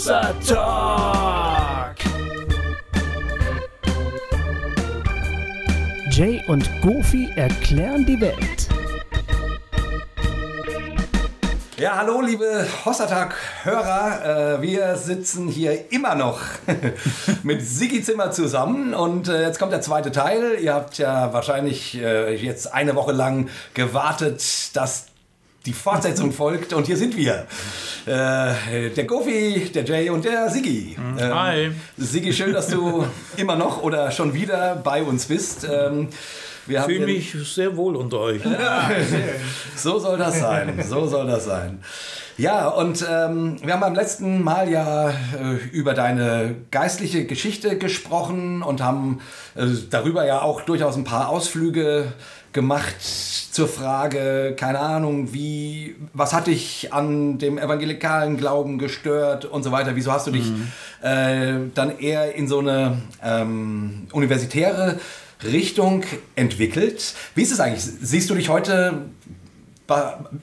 Hossa Talk. Jay und Goofy erklären die Welt. Ja, hallo liebe Hossertag-Hörer. Äh, wir sitzen hier immer noch mit Sigi Zimmer zusammen und äh, jetzt kommt der zweite Teil. Ihr habt ja wahrscheinlich äh, jetzt eine Woche lang gewartet, dass die Fortsetzung folgt und hier sind wir. Äh, der Gofi, der Jay und der Sigi. Ähm, Hi. Sigi, schön, dass du immer noch oder schon wieder bei uns bist. Ähm, ich fühle mich sehr wohl unter euch. Ja, so soll das sein. So soll das sein. Ja, und ähm, wir haben beim letzten Mal ja äh, über deine geistliche Geschichte gesprochen und haben äh, darüber ja auch durchaus ein paar Ausflüge gemacht zur Frage, keine Ahnung, wie, was hat dich an dem evangelikalen Glauben gestört und so weiter? Wieso hast du dich mhm. äh, dann eher in so eine ähm, universitäre Richtung entwickelt? Wie ist es eigentlich? Siehst du dich heute,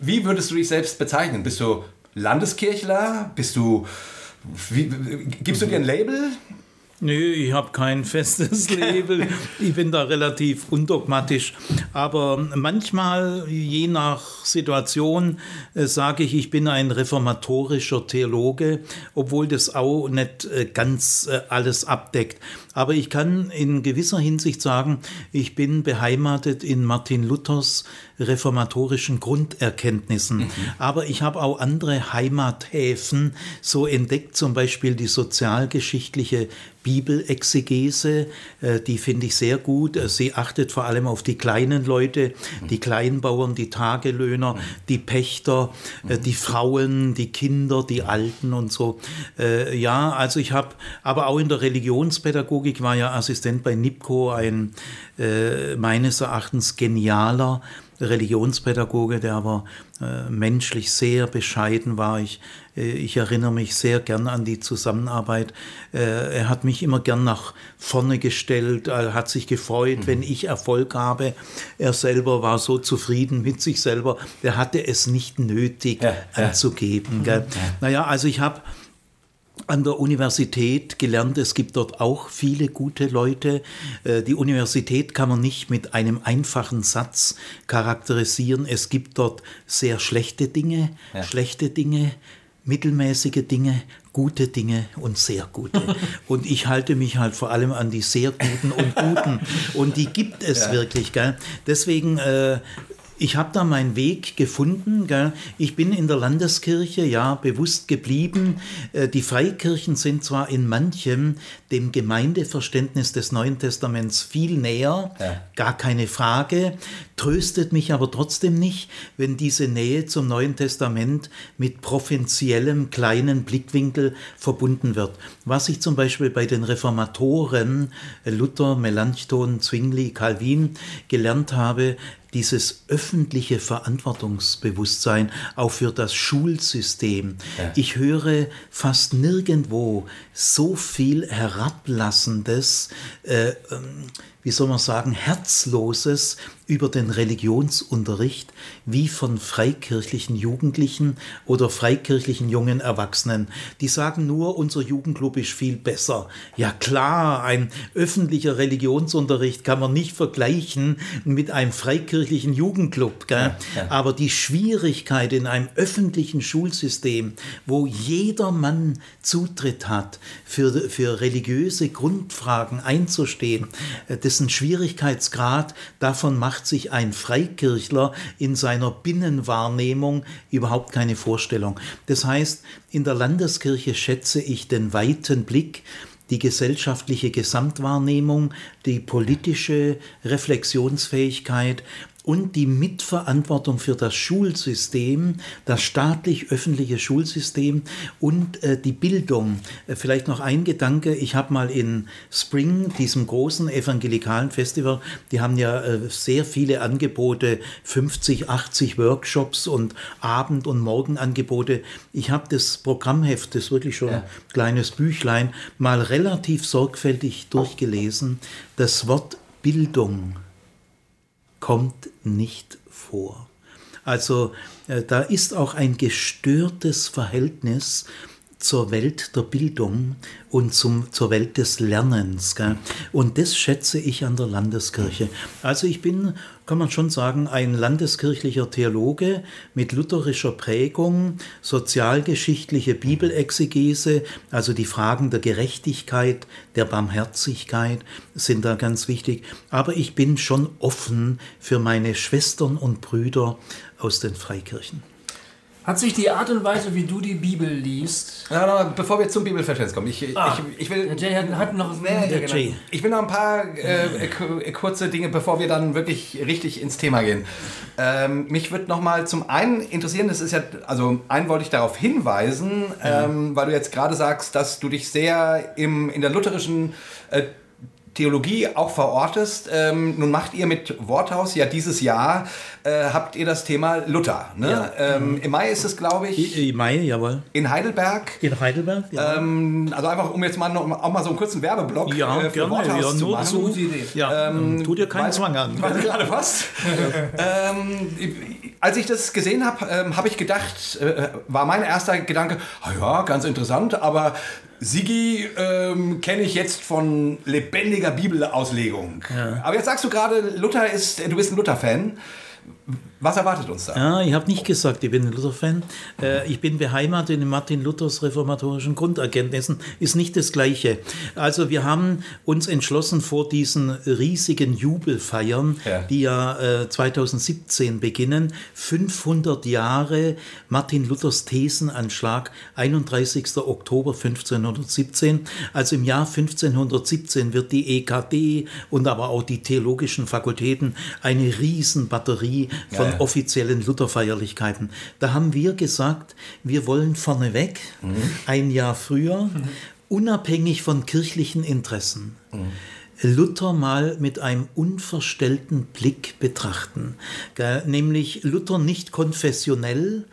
wie würdest du dich selbst bezeichnen? Bist du Landeskirchler? Bist du, wie, gibst du dir ein Label? Nö, ich habe kein festes Label. Ich bin da relativ undogmatisch. Aber manchmal, je nach Situation, äh, sage ich, ich bin ein reformatorischer Theologe, obwohl das auch nicht äh, ganz äh, alles abdeckt. Aber ich kann in gewisser Hinsicht sagen, ich bin beheimatet in Martin Luthers reformatorischen Grunderkenntnissen. Mhm. Aber ich habe auch andere Heimathäfen so entdeckt, zum Beispiel die sozialgeschichtliche Bibelexegese, äh, die finde ich sehr gut. Äh, sie achtet vor allem auf die kleinen Leute, die Kleinbauern, die Tagelöhner, die Pächter, äh, die Frauen, die Kinder, die Alten und so. Ja, also ich habe, aber auch in der Religionspädagogik war ja Assistent bei NIPCO ein meines Erachtens genialer Religionspädagoge, der aber äh, menschlich sehr bescheiden war. Ich, äh, ich erinnere mich sehr gern an die Zusammenarbeit. Äh, er hat mich immer gern nach vorne gestellt, er hat sich gefreut, mhm. wenn ich Erfolg habe. Er selber war so zufrieden mit sich selber, er hatte es nicht nötig ja, anzugeben. Ja. Mhm. Naja, also ich habe an der Universität gelernt. Es gibt dort auch viele gute Leute. Äh, die Universität kann man nicht mit einem einfachen Satz charakterisieren. Es gibt dort sehr schlechte Dinge, ja. schlechte Dinge, mittelmäßige Dinge, gute Dinge und sehr gute. Und ich halte mich halt vor allem an die sehr guten und guten. Und die gibt es ja. wirklich. Gell? Deswegen äh, ich habe da meinen Weg gefunden. Gell? Ich bin in der Landeskirche ja bewusst geblieben. Äh, die Freikirchen sind zwar in manchem dem Gemeindeverständnis des Neuen Testaments viel näher, ja. gar keine Frage, tröstet mich aber trotzdem nicht, wenn diese Nähe zum Neuen Testament mit provinziellem kleinen Blickwinkel verbunden wird. Was ich zum Beispiel bei den Reformatoren Luther, Melanchthon, Zwingli, Calvin gelernt habe, dieses öffentliche Verantwortungsbewusstsein auch für das Schulsystem. Ja. Ich höre fast nirgendwo so viel Herablassendes, äh, ähm, wie soll man sagen, Herzloses über den Religionsunterricht wie von freikirchlichen Jugendlichen oder freikirchlichen jungen Erwachsenen. Die sagen nur, unser Jugendclub ist viel besser. Ja klar, ein öffentlicher Religionsunterricht kann man nicht vergleichen mit einem freikirchlichen Jugendclub. Ja, ja. Aber die Schwierigkeit in einem öffentlichen Schulsystem, wo jeder Mann Zutritt hat, für, für religiöse Grundfragen einzustehen, äh, dessen Schwierigkeitsgrad davon macht sich ein Freikirchler in seiner Binnenwahrnehmung überhaupt keine Vorstellung. Das heißt, in der Landeskirche schätze ich den weiten Blick, die gesellschaftliche Gesamtwahrnehmung, die politische Reflexionsfähigkeit und die Mitverantwortung für das Schulsystem, das staatlich-öffentliche Schulsystem und äh, die Bildung. Äh, vielleicht noch ein Gedanke, ich habe mal in Spring, diesem großen evangelikalen Festival, die haben ja äh, sehr viele Angebote, 50, 80 Workshops und Abend- und Morgenangebote. Ich habe das Programmheft, das ist wirklich schon ja. ein kleines Büchlein, mal relativ sorgfältig durchgelesen. Das Wort Bildung kommt nicht vor. Also äh, da ist auch ein gestörtes Verhältnis zur Welt der Bildung und zum, zur Welt des Lernens. Gell? Und das schätze ich an der Landeskirche. Also ich bin, kann man schon sagen, ein landeskirchlicher Theologe mit lutherischer Prägung, sozialgeschichtliche Bibelexegese, also die Fragen der Gerechtigkeit, der Barmherzigkeit sind da ganz wichtig. Aber ich bin schon offen für meine Schwestern und Brüder aus den Freikirchen. Hat sich die Art und Weise, wie du die Bibel liest. Ja, bevor wir zum Bibelverständnis kommen, ich, Ah, ich, ich will. Jay hat, hat noch Nee, Hintergedanken. Jay. Ich will noch ein paar äh, k- kurze Dinge, bevor wir dann wirklich richtig ins Thema gehen. Ähm, mich würde noch mal zum einen interessieren, das ist ja, also einen wollte ich darauf hinweisen, ähm, weil du jetzt gerade sagst, dass du dich sehr im, in der lutherischen äh, Theologie auch verortest. Ähm, nun macht ihr mit Worthaus ja dieses Jahr, äh, habt ihr das Thema Luther. Ne? Ja. Ähm, Im Mai ist es, glaube ich, Im Mai, jawohl. in Heidelberg. In Heidelberg? Ja, Ähm, also einfach, um jetzt mal noch, auch mal so einen kurzen Werbeblock ja äh, für gerne. Worthaus Ja, zu machen. zu. Gute Idee. Ja, ähm, tu dir keinen weil- Zwang an. Weil gerade passt. ähm, als ich das gesehen habe, ähm, habe ich gedacht, äh, war mein erster Gedanke, ah ja, ganz interessant, aber Sigi ähm, kenne ich jetzt von lebendiger Bibelauslegung. Aber jetzt sagst du gerade, Luther ist, du bist ein Luther-Fan. Was erwartet uns da? Ja, ich habe nicht gesagt, ich bin ein Luther-Fan. Äh, ich bin beheimatet in Martin Luthers reformatorischen Grunderkenntnissen. Ist nicht das Gleiche. Also wir haben uns entschlossen vor diesen riesigen Jubelfeiern, Ja. die ja äh, 2017 beginnen, 500 Jahre Martin Luthers Thesenanschlag, 31. Oktober 1517. Also im Jahr 1517 wird die EKD und aber auch die theologischen Fakultäten eine Riesenbatterie von Ja, offiziellen Lutherfeierlichkeiten. Da haben wir gesagt, wir wollen vorneweg, ein Jahr früher, unabhängig von kirchlichen Interessen, Luther mal mit einem unverstellten Blick betrachten. Nämlich Luther nicht konfessionell,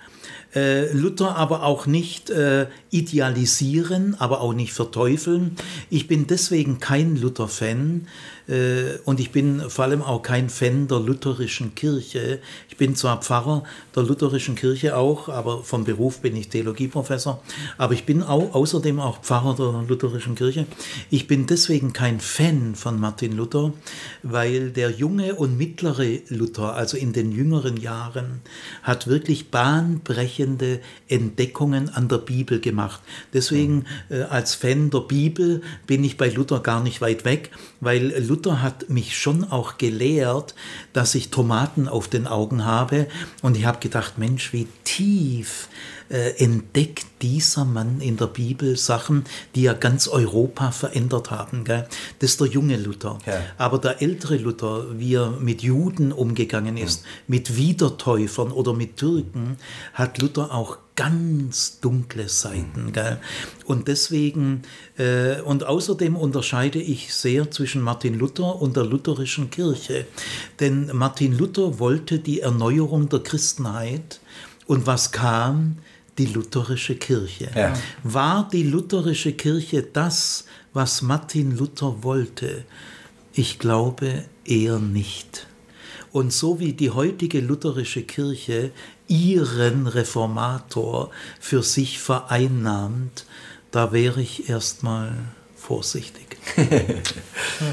äh, Luther aber auch nicht äh, idealisieren, aber auch nicht verteufeln. Ich bin deswegen kein Luther-Fan und ich bin vor allem auch kein Fan der lutherischen Kirche. Ich bin zwar Pfarrer der lutherischen Kirche auch, aber vom Beruf bin ich Theologieprofessor, aber ich bin auch, außerdem auch Pfarrer der lutherischen Kirche. Ich bin deswegen kein Fan von Martin Luther, weil der junge und mittlere Luther, also in den jüngeren Jahren, hat wirklich bahnbrechende Entdeckungen an der Bibel gemacht. Deswegen äh, als Fan der Bibel bin ich bei Luther gar nicht weit weg, weil Luther hat mich schon auch gelehrt, dass ich Tomaten auf den Augen habe. Und ich habe gedacht, Mensch, wie tief äh, entdeckt dieser Mann in der Bibel Sachen, die ja ganz Europa verändert haben. Gell? Das ist der junge Luther. Ja. Aber der ältere Luther, wie er mit Juden umgegangen ist, mit Wiedertäufern oder mit Türken, hat Luther auch ganz dunkle Seiten. Gell? Und deswegen, äh, und außerdem unterscheide ich sehr zwischen Martin Luther und der lutherischen Kirche. Denn Martin Luther wollte die Erneuerung der Christenheit. Und was kam? Die lutherische Kirche. Ja. War die lutherische Kirche das, was Martin Luther wollte? Ich glaube eher nicht. Und so wie die heutige lutherische Kirche ihren Reformator für sich vereinnahmt, da wäre ich erstmal vorsichtig.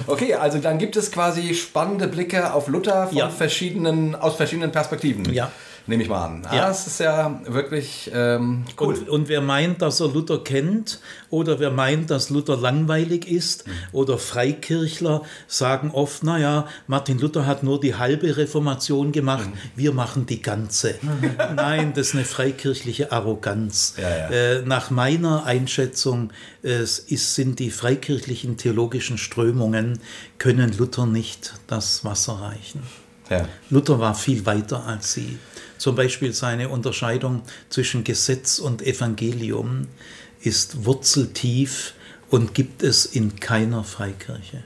Okay, also dann gibt es quasi spannende Blicke auf Luther Ja. verschiedenen, aus verschiedenen Perspektiven. Ja. Nehme ich mal an. Ja. Ja. Das ist ja wirklich ähm, cool. Und, und wer meint, dass er Luther kennt oder wer meint, dass Luther langweilig ist oder Freikirchler sagen oft, naja, Martin Luther hat nur die halbe Reformation gemacht, wir machen die ganze. Nein, das ist eine freikirchliche Arroganz. Ja, ja. Äh, nach meiner Einschätzung es ist, sind die freikirchlichen theologischen Strömungen, können Luther nicht das Wasser reichen. ja. Luther war viel weiter als sie. Zum Beispiel seine Unterscheidung zwischen Gesetz und Evangelium ist wurzeltief und gibt es in keiner Freikirche.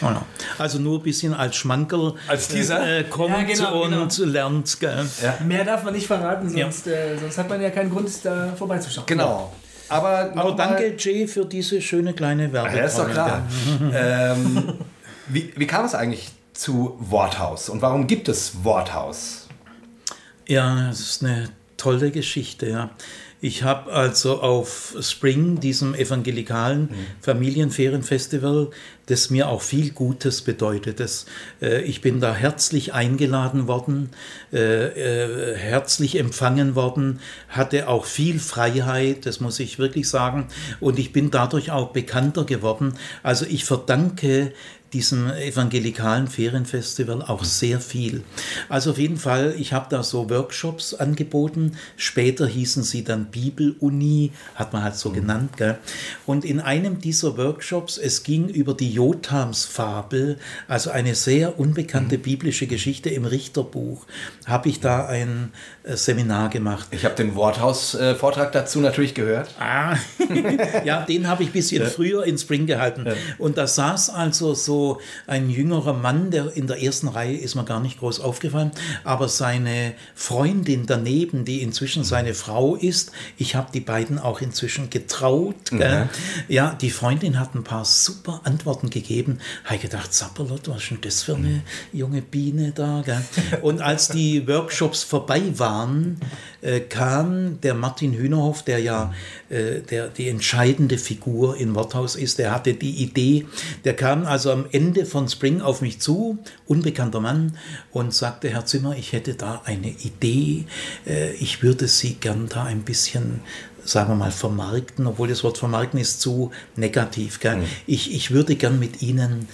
Genau. Also nur ein bisschen als Schmankerl Als Teaser? äh, kommt Ja, genau, und lernt. Gell? Mehr darf man nicht verraten, Ja. sonst, äh, sonst hat man ja keinen Grund, da vorbeizuschauen. Genau. Aber, Aber danke, Jay, für diese schöne kleine Werbung. Ja, ist doch klar. ähm, wie, wie kam es eigentlich zu Worthaus und warum gibt es Worthaus? Ja, das ist eine tolle Geschichte. Ja. Ich habe also auf Spring, diesem evangelikalen Familienferienfestival, das mir auch viel Gutes bedeutet. Das, äh, ich bin da herzlich eingeladen worden, äh, äh, herzlich empfangen worden, hatte auch viel Freiheit, das muss ich wirklich sagen. Und ich bin dadurch auch bekannter geworden. Also ich verdanke diesem evangelikalen Ferienfestival auch sehr viel. Also auf jeden Fall, ich habe da so Workshops angeboten. Später hießen sie dann Bibeluni, hat man halt so genannt. Gell? Und in einem dieser Workshops, es ging über die Jotams-Fabel, also eine sehr unbekannte biblische Geschichte im Richterbuch, habe ich da ein äh, Seminar gemacht. Ich habe den Worthaus-Vortrag dazu natürlich gehört. Ah, ja, den habe ich ein bisschen früher in Spring gehalten. Und da saß also so ein jüngerer Mann, der in der ersten Reihe ist mir gar nicht groß aufgefallen, aber seine Freundin daneben, die inzwischen seine Frau ist, ich habe die beiden auch inzwischen getraut. Gell? Ja, die Freundin hat ein paar super Antworten gegeben. Habe gedacht, Zapperlot, was ist denn das für eine junge Biene da? Gell? Und als die Workshops vorbei waren, äh, kam der Martin Hühnerhoff, der ja äh, der, die entscheidende Figur in Worthaus ist, der hatte die Idee, der kam also am Ende von Spring auf mich zu, unbekannter Mann, und sagte, Herr Zimmer, ich hätte da eine Idee, äh, ich würde Sie gern da ein bisschen sagen wir mal, vermarkten, obwohl das Wort vermarkten ist zu negativ. Gell? Ich, ich würde gern mit Ihnen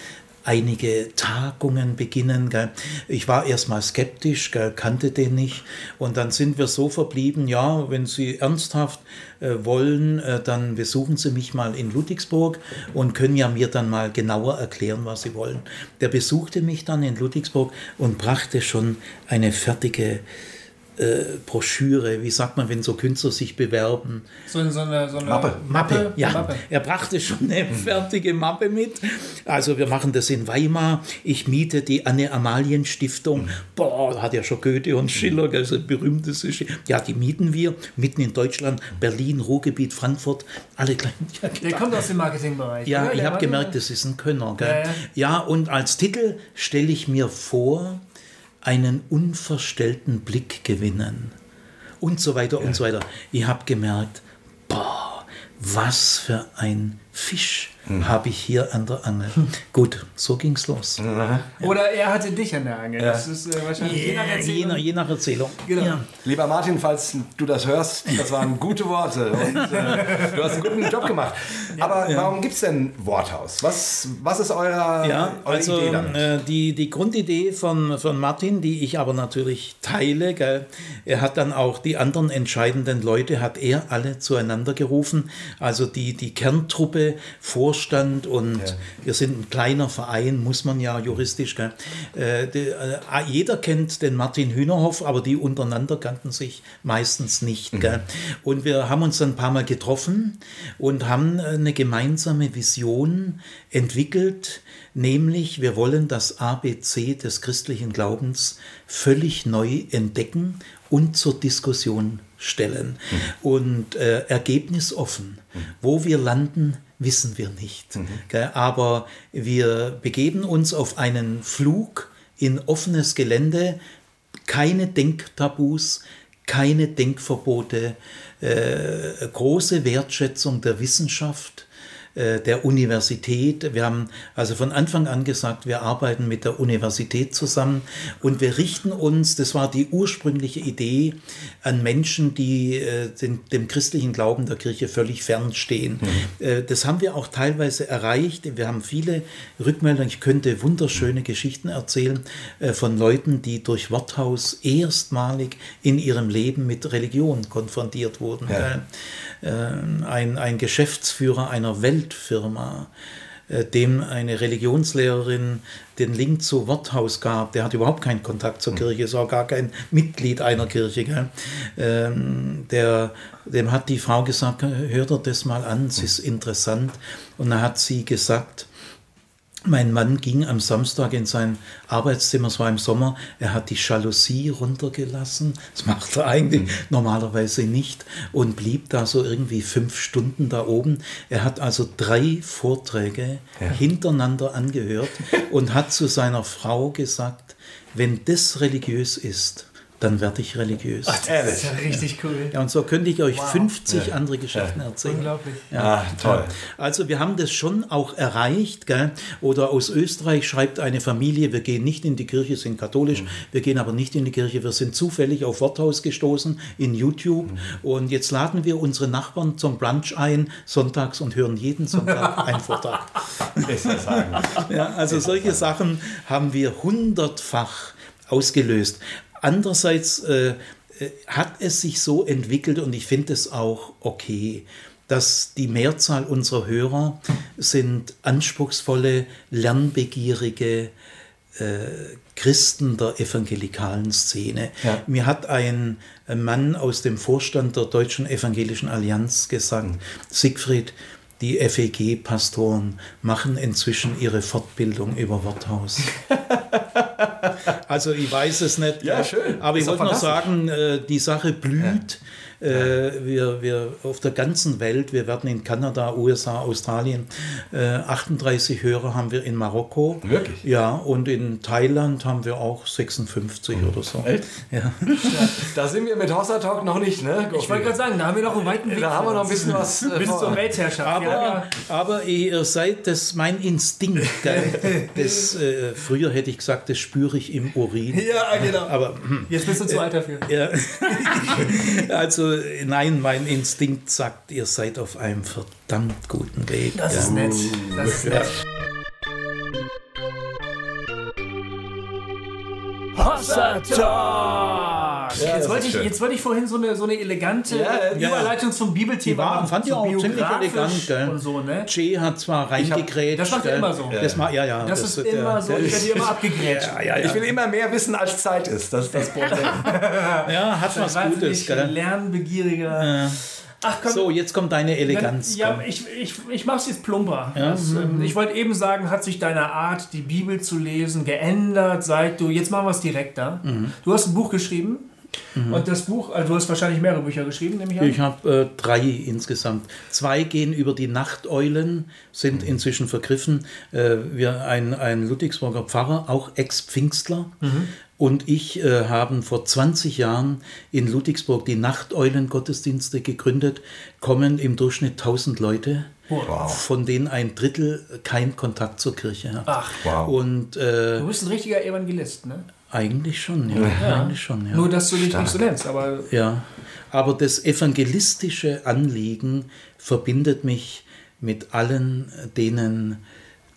einige Tagungen beginnen. Gell. Ich war erstmal skeptisch, gell, kannte den nicht. Und dann sind wir so verblieben, ja, wenn Sie ernsthaft äh, wollen, äh, dann besuchen Sie mich mal in Ludwigsburg und können ja mir dann mal genauer erklären, was Sie wollen. Der besuchte mich dann in Ludwigsburg und brachte schon eine fertige äh, Broschüre, wie sagt man, wenn so Künstler sich bewerben? So, so eine, so eine Mappe. Mappe, ja. Mappe. Er brachte schon eine fertige Mappe mit. Also wir machen das in Weimar. Ich miete die Anne-Amalien-Stiftung. Boah, da hat ja schon Goethe und Schiller, das ist ein berühmtes. Ja, die mieten wir mitten in Deutschland, Berlin, Ruhrgebiet, Frankfurt, alle kleinen. Ja, Der kommt aus dem Marketingbereich. ja, oder? ich habe gemerkt, das ist ein Könner. Gell? Ja, ja. Ja, und als Titel stelle ich mir vor, einen unverstellten Blick gewinnen. Und so weiter und so weiter. Ich habe gemerkt, boah, was für ein Fisch Hm. habe ich hier an der Angel. Gut, so ging's los. Oder er hatte dich an der Angel. Das ist äh, wahrscheinlich je nach Je Erzählung. nach, je nach Erzählung. Genau. Ja. Lieber Martin, falls du das hörst, das waren gute Worte und äh, du hast einen guten Job gemacht. Aber warum gibt es denn Worthaus? Was, was ist euer, Ja, eure also Idee damit? äh, die, die Grundidee von, von Martin, die ich aber natürlich teile, gell, er hat dann auch die anderen entscheidenden Leute, hat er alle zueinander gerufen, also die, die Kerntruppe, Vorstand und wir sind ein kleiner Verein, muss man ja juristisch. Äh, die, äh, jeder kennt den Martin Hühnerhoff, aber die untereinander kannten sich meistens nicht. Gell. Und wir haben uns dann ein paar Mal getroffen und haben eine gemeinsame Vision entwickelt, nämlich wir wollen das ABC des christlichen Glaubens völlig neu entdecken und zur Diskussion stellen. Und äh, ergebnisoffen. Wo wir landen, wissen wir nicht. Gell? Aber wir begeben uns auf einen Flug in offenes Gelände, keine Denktabus, keine Denkverbote, äh, große Wertschätzung der Wissenschaft, der Universität. Wir haben also von Anfang an gesagt, wir arbeiten mit der Universität zusammen und wir richten uns, das war die ursprüngliche Idee, an Menschen, die äh, den, dem christlichen Glauben der Kirche völlig fernstehen. Äh, das haben wir auch teilweise erreicht. Wir haben viele Rückmeldungen. Ich könnte wunderschöne Geschichten erzählen äh, von Leuten, die durch Worthaus erstmalig in ihrem Leben mit Religion konfrontiert wurden. Ja. Ein, ein Geschäftsführer einer Weltfirma, äh, dem eine Religionslehrerin den Link zu Worthaus gab, der hat überhaupt keinen Kontakt zur Kirche, ist auch gar kein Mitglied einer Kirche. Ähm, der, dem hat die Frau gesagt, hör dir das mal an, es ist interessant. Und dann hat sie gesagt, mein Mann ging am Samstag in sein Arbeitszimmer, es war im Sommer, er hat die Jalousie runtergelassen, das macht er eigentlich normalerweise nicht und blieb da so irgendwie fünf Stunden da oben. Er hat also drei Vorträge hintereinander angehört und hat zu seiner Frau gesagt, wenn das religiös ist, dann werde ich religiös. Das ist ja richtig cool. Ja, und so könnte ich euch 50 andere Geschichten erzählen. Unglaublich. Ah, toll. Also wir haben das schon auch erreicht. Gell? Oder aus Österreich schreibt eine Familie, wir gehen nicht in die Kirche, sind katholisch, wir gehen aber nicht in die Kirche, wir sind zufällig auf Worthaus gestoßen in YouTube und jetzt laden wir unsere Nachbarn zum Brunch ein, sonntags und hören jeden Sonntag einen Vortrag. Ja, also solche Sachen haben wir hundertfach ausgelöst. Andererseits äh, äh, hat es sich so entwickelt und ich finde es auch okay, dass die Mehrzahl unserer Hörer sind anspruchsvolle, lernbegierige äh, Christen der evangelikalen Szene. Ja. Mir hat ein Mann aus dem Vorstand der Deutschen Evangelischen Allianz gesagt, Siegfried, die FEG-Pastoren machen inzwischen ihre Fortbildung über Worthaus. also ich weiß es nicht. Ja, schön. Aber ich wollte noch sagen, äh, die Sache blüht. Äh, wir, wir auf der ganzen Welt, wir werden in Kanada, USA, Australien, äh, 38 Hörer haben wir in Marokko. Wirklich? Ja, und in Thailand haben wir auch 56 oder so. Echt? Ja. Da sind wir mit Hossa Talk noch nicht, ne? Ich wollte gerade sagen, da haben wir noch einen weiten Weg. Da haben wir noch ein bisschen was. äh, Bis zur Weltherrschaft. Wir haben Aber, aber ihr seid, das ist mein Instinkt. Gell? Das, äh, früher hätte ich gesagt, das spüre ich im Urin. ja, ja, genau. Aber hm, Jetzt bist du zu alt dafür. ja. also nein, mein Instinkt sagt, ihr seid auf einem verdammt guten Weg. Das ja. ist nett. Das ist nett. Hossa Talk! Ja, Jetzt das wollte, ist ich, jetzt wollte ich vorhin so eine, so eine elegante Ja, ja. Überleitung zum Bibelthema machen, fand ich auch ziemlich elegant, gell? Und so, ne? Jay hat zwar reingegrätscht. das macht er immer so. Das ma- ja, ja, Das, ist wird, immer so. Ich werde hier immer abgegrätscht. Ja, ja, ja. Ich will immer mehr wissen, als Zeit ist. Das ist das Problem. ja, hat was Gutes. Wahnsinnig Gell? lernbegieriger. Ach komm, So, jetzt kommt deine Eleganz. Ja, komm. ich, ich, ich mach's jetzt plumper. Das, ähm, ich wollte eben sagen, hat sich deine Art, die Bibel zu lesen, geändert, seit du, jetzt machen wir es direkter. Du hast ein Buch geschrieben und das Buch, also du hast wahrscheinlich mehrere Bücher geschrieben, nehme ich an. Ich habe äh, drei insgesamt. Zwei gehen über die Nachteulen, sind inzwischen vergriffen. Äh, wir, ein, ein Ludwigsburger Pfarrer, auch Ex-Pfingstler, und ich äh, haben vor 20 Jahren in Ludwigsburg die Nachteulen-Gottesdienste gegründet. Kommen im Durchschnitt 1000 Leute, von denen ein Drittel keinen Kontakt zur Kirche hat. Ach, Wow. Und äh, du bist ein richtiger Evangelist, ne? eigentlich schon, ja. Eigentlich schon, ja. Nur, dass du dich nicht so nennst, aber Ja, aber das evangelistische Anliegen verbindet mich mit allen, denen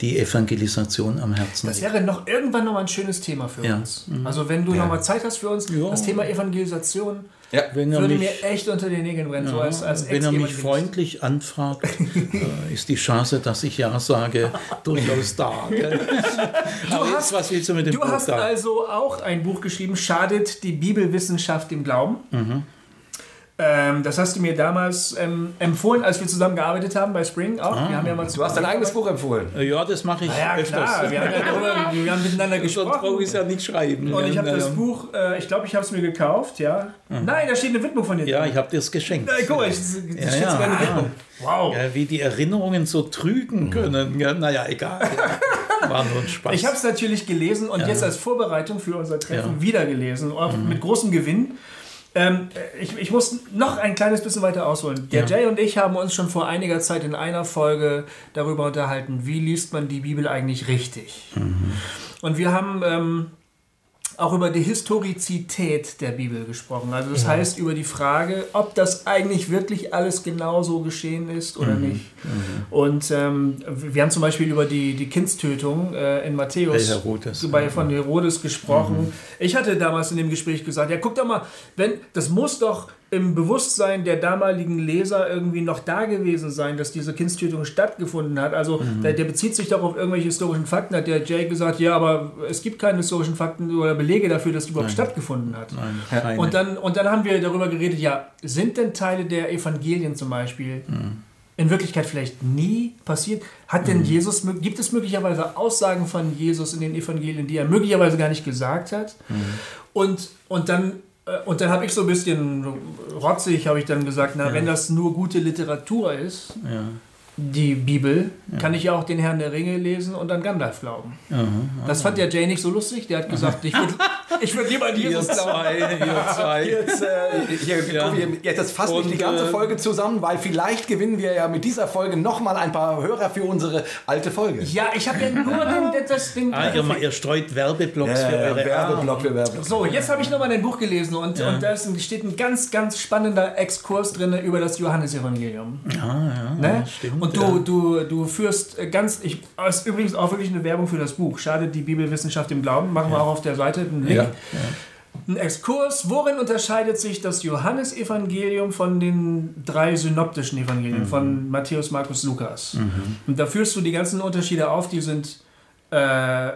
die Evangelisation am Herzen das liegt. wäre noch irgendwann noch mal ein schönes Thema für Ja. uns. Also wenn du noch mal Zeit hast für uns, Ja. das Thema Evangelisation Ja. Wenn würde mich, mir echt unter den Nägeln brennen, so als, als wenn er mich freundlich anfragt, äh, ist die Chance, dass ich Ja sage, durchaus da. gell? Aber jetzt, hast- was willst du mit dem Du Buch hast da? also auch ein Buch geschrieben, Schadet die Bibelwissenschaft im Glauben. Mhm. Ähm, das hast du mir damals ähm, empfohlen, als wir zusammen gearbeitet haben bei Spring auch. Ah. Wir haben ja mal Du hast dein eigenes Buch empfohlen. Äh, ja, das mache ich Ja, öfters. klar, wir haben, ja darüber, wir haben miteinander Sonst brauche gesprochen. ich es ja nicht schreiben. Und ich habe das ja. Buch, äh, ich glaube, ich habe es mir gekauft, ja. Nein, da steht eine Widmung von dir. Ja, drin. ich habe dir es geschenkt. Äh, guck mal, es es Ja, steht ja. sogar eine Widmung. Wow. Ja, wie die Erinnerungen so trügen können. Ja, naja, egal. War nur ein Spaß. Ich habe es natürlich gelesen und jetzt als Vorbereitung für unser Treffen Ja. Mhm. wieder gelesen, auch mit großem Gewinn. Ähm, ich, ich muss noch ein kleines bisschen weiter ausholen. Der Ja. Jay und ich haben uns schon vor einiger Zeit in einer Folge darüber unterhalten, wie liest man die Bibel eigentlich richtig. Mhm. Und wir haben ähm, auch über die Historizität der Bibel gesprochen. Also das heißt über die Frage, ob das eigentlich wirklich alles genauso geschehen ist oder Mhm. nicht. Und ähm, wir haben zum Beispiel über die, die Kindstötung äh, in Matthäus Bei Herodes. Mhm. bei, von Herodes gesprochen. Ich hatte damals in dem Gespräch gesagt, ja guck doch mal, wenn, das muss doch im Bewusstsein der damaligen Leser irgendwie noch da gewesen sein, dass diese Kindstötung stattgefunden hat. Also Mhm. der, der bezieht sich doch auf irgendwelche historischen Fakten, hat der Jay gesagt, ja, aber es gibt keine historischen Fakten oder Belege dafür, dass die überhaupt stattgefunden hat. Nein. Und dann, und dann haben wir darüber geredet, ja, sind denn Teile der Evangelien zum Beispiel Mhm. in Wirklichkeit vielleicht nie passiert? Hat denn Jesus, gibt es möglicherweise Aussagen von Jesus in den Evangelien, die er möglicherweise gar nicht gesagt hat? Mhm. Und, und dann, und dann habe ich so ein bisschen rotzig, habe ich dann gesagt, na, wenn das nur gute Literatur ist, ja. Die Bibel, kann ich ja auch den Herrn der Ringe lesen und an Gandalf glauben. Aha. Das fand der Jay nicht so lustig. Der hat gesagt, ich würde Ich würde lieber an Jesus glauben. zwei, ihr zwei. Jetzt, äh, hier, Ja. Jetzt fasst nicht die ganze äh, Folge zusammen, weil vielleicht gewinnen wir ja mit dieser Folge nochmal ein paar Hörer für unsere alte Folge. Ja, ich habe ja nur den, das, den, Ah, ihr, ihr streut Werbeblocks für eure Werbeblock für Werbeblock. So, jetzt habe ich nochmal dein Buch gelesen und, und da ist ein, steht ein ganz, ganz spannender Exkurs drin über das Johannesevangelium. Ah, ja, Ne? stimmt. und du, ja. du, du führst äh, ganz, ich, das ist übrigens auch wirklich eine Werbung für das Buch. Schade, die Bibelwissenschaft im Glauben. Machen wir auch auf der Seite einen Link. Ja. Ein Exkurs. Worin unterscheidet sich das Johannesevangelium von den drei synoptischen Evangelien Mhm. von Matthäus, Markus, Lukas? Und da führst du die ganzen Unterschiede auf, die sind, äh, äh,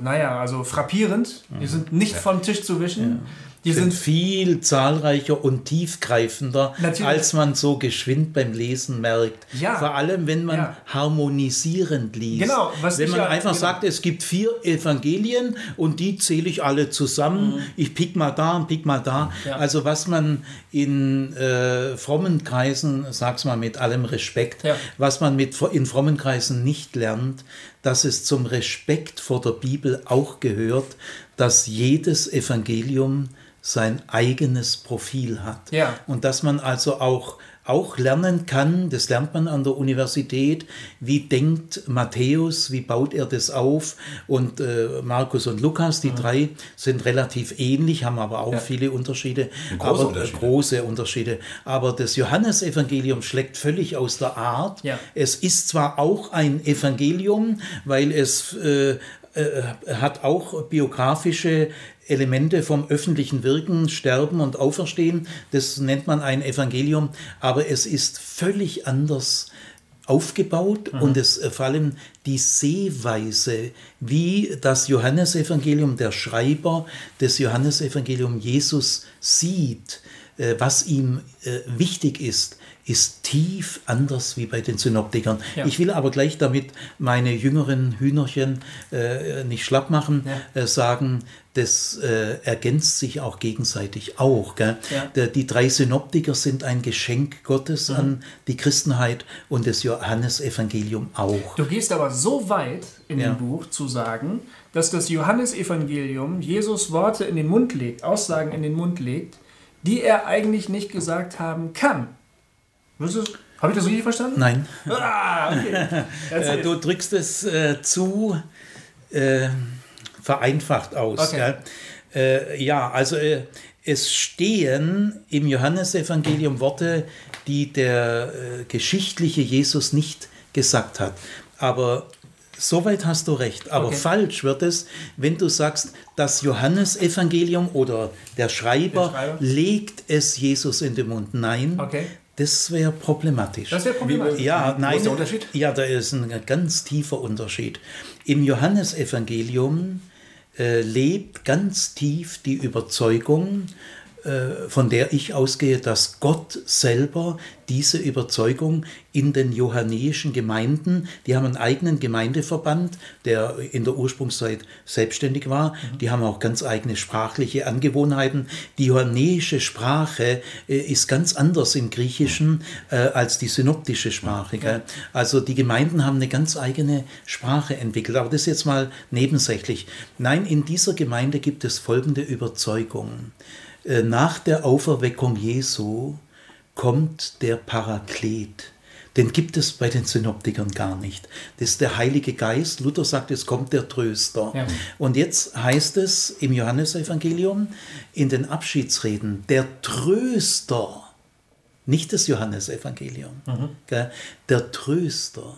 naja, also frappierend. Die sind nicht vom Tisch zu wischen. Die sind sind viel zahlreicher und tiefgreifender, Natürlich. als man so geschwind beim Lesen merkt. Ja. Vor allem, wenn man Ja. harmonisierend liest. Genau, wenn man ja- einfach genau. sagt, es gibt vier Evangelien und die zähle ich alle zusammen. Ich pick mal da und pick mal da. Mhm. Also was man in äh, frommen Kreisen, sag's mal mit allem Respekt, was man mit, in frommen Kreisen nicht lernt, dass es zum Respekt vor der Bibel auch gehört, dass jedes Evangelium sein eigenes Profil hat. Ja. Und dass man also auch, auch lernen kann, das lernt man an der Universität, wie denkt Matthäus, wie baut er das auf und äh, Markus und Lukas, die drei sind relativ ähnlich, haben aber auch viele Unterschiede, Große aber Unterschiede. große Unterschiede. Aber das Johannesevangelium schlägt völlig aus der Art. Ja. Es ist zwar auch ein Evangelium, weil es äh, äh, hat auch biografische Elemente vom öffentlichen Wirken, Sterben und Auferstehen. Das nennt man ein Evangelium, aber es ist völlig anders aufgebaut und es äh, vor allem die Sehweise, wie das Johannesevangelium, der Schreiber des Johannesevangelium Jesus sieht, äh, was ihm äh, wichtig ist, ist tief anders wie bei den Synoptikern. Ja. Ich will aber gleich damit meine jüngeren Hühnerchen äh, nicht schlapp machen, äh, sagen, das äh, ergänzt sich auch gegenseitig auch. Ja. Der, die drei Synoptiker sind ein Geschenk Gottes an die Christenheit und das Johannesevangelium auch. Du gehst aber so weit in Ja. dem Buch zu sagen, dass das Johannesevangelium Jesus Worte in den Mund legt, Aussagen in den Mund legt, die er eigentlich nicht gesagt haben kann. Habe ich das richtig verstanden? Nein, Ah, okay. äh, du drückst es äh, zu äh, vereinfacht aus. Okay. Äh, ja, also äh, es stehen im Johannesevangelium Worte, die der äh, geschichtliche Jesus nicht gesagt hat. Aber Soweit hast du recht, aber Okay. falsch wird es, wenn du sagst, das Johannesevangelium oder der Schreiber, Der Schreiber. legt es Jesus in den Mund. Nein, Okay. Das wäre problematisch. Das wäre problematisch. Ja, nein. ist der Unterschied? Ja, da ist ein ganz tiefer Unterschied. Im Johannesevangelium äh, lebt ganz tief die Überzeugung, von der ich ausgehe, dass Gott selber diese Überzeugung in den johannäischen Gemeinden, die haben einen eigenen Gemeindeverband, der in der Ursprungszeit selbstständig war, die haben auch ganz eigene sprachliche Angewohnheiten. Die johannäische Sprache äh, ist ganz anders im Griechischen äh, als die synoptische Sprache. Also die Gemeinden haben eine ganz eigene Sprache entwickelt, aber das ist jetzt mal nebensächlich. Nein, in dieser Gemeinde gibt es folgende Überzeugung. Äh, Nach der Auferweckung Jesu kommt der Paraklet. Den gibt es bei den Synoptikern gar nicht. Das ist der Heilige Geist. Luther sagt, es kommt der Tröster. Ja. Und jetzt heißt es im Johannesevangelium in den Abschiedsreden, der Tröster, nicht das Johannesevangelium, gell, der Tröster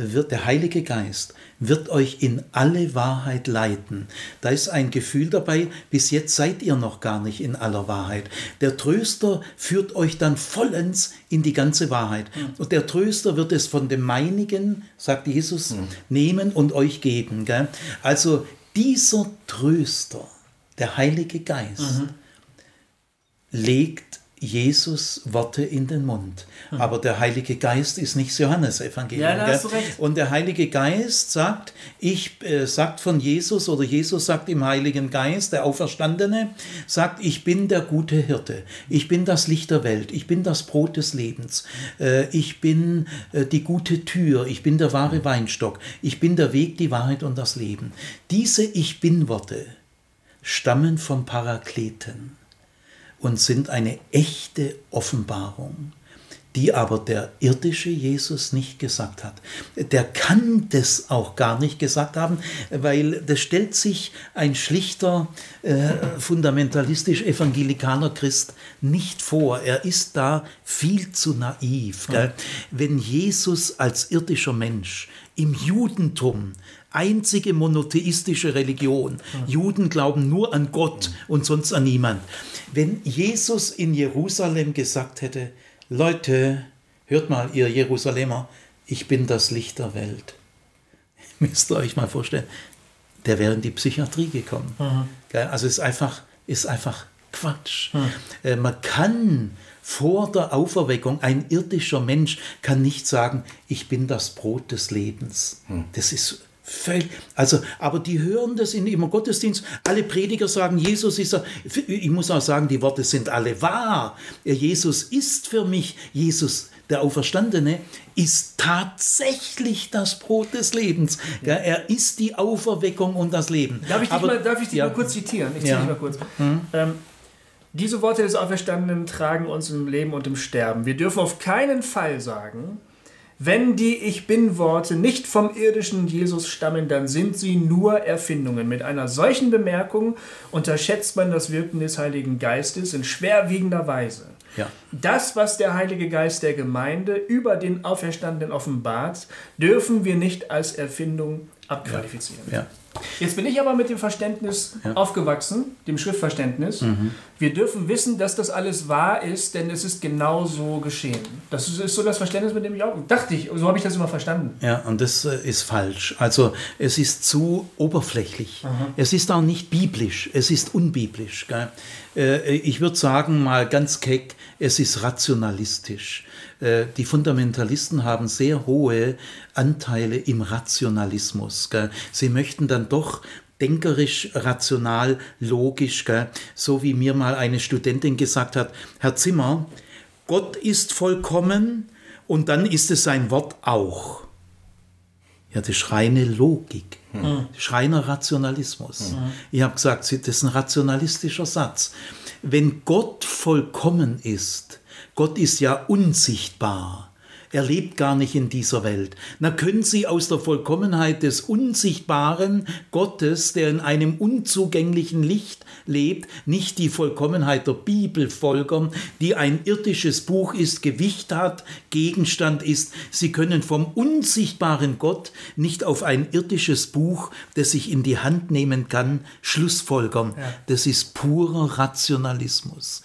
wird der Heilige Geist wird euch in alle Wahrheit leiten. Da ist ein Gefühl dabei, bis jetzt seid ihr noch gar nicht in aller Wahrheit. Der Tröster führt euch dann vollends in die ganze Wahrheit. Und der Tröster wird es von dem meinigen, sagt Jesus, nehmen und euch geben. Gell? Also dieser Tröster, der Heilige Geist, legt Jesus Worte in den Mund. Aber der Heilige Geist ist nicht das Johannesevangelium. Ja, da hast du recht. Und der Heilige Geist sagt, ich äh, sagt von Jesus oder Jesus sagt im Heiligen Geist, der Auferstandene, sagt, ich bin der gute Hirte, ich bin das Licht der Welt, ich bin das Brot des Lebens, äh, ich bin äh, die gute Tür, ich bin der wahre Weinstock, ich bin der Weg, die Wahrheit und das Leben. Diese Ich bin Worte stammen vom Parakleten und sind eine echte Offenbarung die aber der irdische Jesus nicht gesagt hat. Der kann das auch gar nicht gesagt haben, weil das stellt sich ein schlichter äh, fundamentalistisch evangelikaler Christ nicht vor. Er ist da viel zu naiv. Gell? Wenn Jesus als irdischer Mensch im Judentum einzige monotheistische Religion. Juden glauben nur an Gott und sonst an niemand. Wenn Jesus in Jerusalem gesagt hätte, Leute, hört mal, ihr Jerusalemer, ich bin das Licht der Welt. Müsst ihr euch mal vorstellen, der wäre in die Psychiatrie gekommen. Mhm. Also ist einfach, ist einfach Quatsch. Mhm. Man kann vor der Auferweckung, ein irdischer Mensch kann nicht sagen, ich bin das Brot des Lebens. Mhm. Das ist also, aber die hören das in ihrem Gottesdienst. Alle Prediger sagen, Jesus ist er. Ich muss auch sagen, die Worte sind alle wahr. Jesus ist für mich, Jesus, der Auferstandene, ist tatsächlich das Brot des Lebens. Ja, er ist die Auferweckung und das Leben. Darf ich dich, aber, mal, darf ich dich ja. mal kurz zitieren? Ich ja. dich mal kurz. Mhm. Ähm, diese Worte des Auferstandenen tragen uns im Leben und im Sterben. Wir dürfen auf keinen Fall sagen, wenn die Ich Bin-Worte nicht vom irdischen Jesus stammen, dann sind sie nur Erfindungen. Mit einer solchen Bemerkung unterschätzt man das Wirken des Heiligen Geistes in schwerwiegender Weise. Ja. Das, was der Heilige Geist der Gemeinde über den Auferstandenen offenbart, dürfen wir nicht als Erfindung abqualifizieren. Ja. Ja. Jetzt bin ich aber mit dem Verständnis ja. aufgewachsen, dem Schriftverständnis. Mhm. Wir dürfen wissen, dass das alles wahr ist, denn es ist genau so geschehen. Das ist so das Verständnis, mit dem ich auch dachte ich, so habe ich das immer verstanden. Ja, und das äh, ist falsch. Also es ist zu oberflächlich. Mhm. Es ist auch nicht biblisch, es ist unbiblisch. Gell? Äh, ich würde sagen, mal ganz keck, es ist rationalistisch. Äh, die Fundamentalisten haben sehr hohe Anteile im Rationalismus. Sie möchten dann doch denkerisch, rational, logisch, so wie mir mal eine Studentin gesagt hat, Herr Zimmer, Gott ist vollkommen und dann ist es sein Wort auch. Ja, das ist reine Logik. Mhm. Das ist reiner Rationalismus. Mhm. Ich habe gesagt, das ist ein rationalistischer Satz. Wenn Gott vollkommen ist, Gott ist ja unsichtbar. Er lebt gar nicht in dieser Welt. Na, können Sie aus der Vollkommenheit des unsichtbaren Gottes, der in einem unzugänglichen Licht lebt, nicht die Vollkommenheit der Bibel folgern, die ein irdisches Buch ist, Gewicht hat, Gegenstand ist. Sie können vom unsichtbaren Gott nicht auf ein irdisches Buch, das sich in die Hand nehmen kann, Schlussfolgern. Ja. Das ist purer Rationalismus.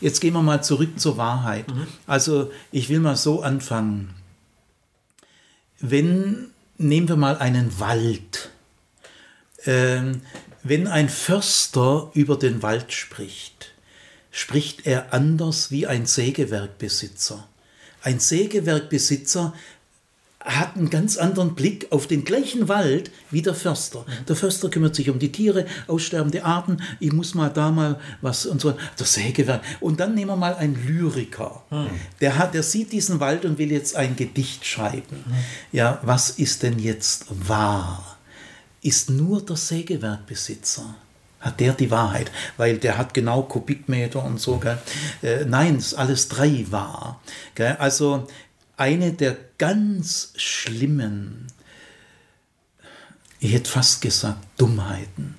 Jetzt gehen wir mal zurück zur Wahrheit. Mhm. Also ich will mal so anfangen anfangen. Wenn, nehmen wir mal einen Wald, ähm, wenn ein Förster über den Wald spricht, spricht er anders wie ein Sägewerkbesitzer. Ein Sägewerkbesitzer hat einen ganz anderen Blick auf den gleichen Wald wie der Förster. Der Förster kümmert sich um die Tiere, aussterbende Arten, ich muss mal da mal was und so. Der Sägewerk. Und dann nehmen wir mal einen Lyriker. Der, hat, der sieht diesen Wald und will jetzt ein Gedicht schreiben. Ja, was ist denn jetzt wahr? Ist nur der Sägewerkbesitzer hat der die Wahrheit, weil der hat genau Kubikmeter und so. Gell? Äh, nein, ist alles drei wahr. Gell? Also eine der ganz schlimmen, ich hätte fast gesagt, Dummheiten.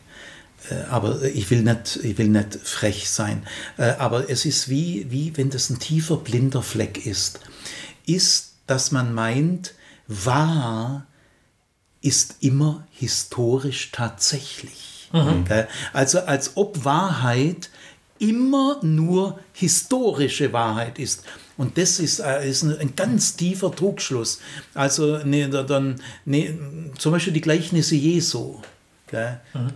Äh, aber ich will nicht, ich will nicht frech sein. Äh, aber es ist wie, wie wenn das ein tiefer blinder Fleck ist. Ist, dass man meint, wahr ist immer historisch tatsächlich. Mhm. Also als ob Wahrheit immer nur historische Wahrheit ist. Und das ist, äh, ist ein, ganz tiefer Trugschluss. Also ne, dann, ne, zum Beispiel die Gleichnisse Jesu. Gell? Mhm.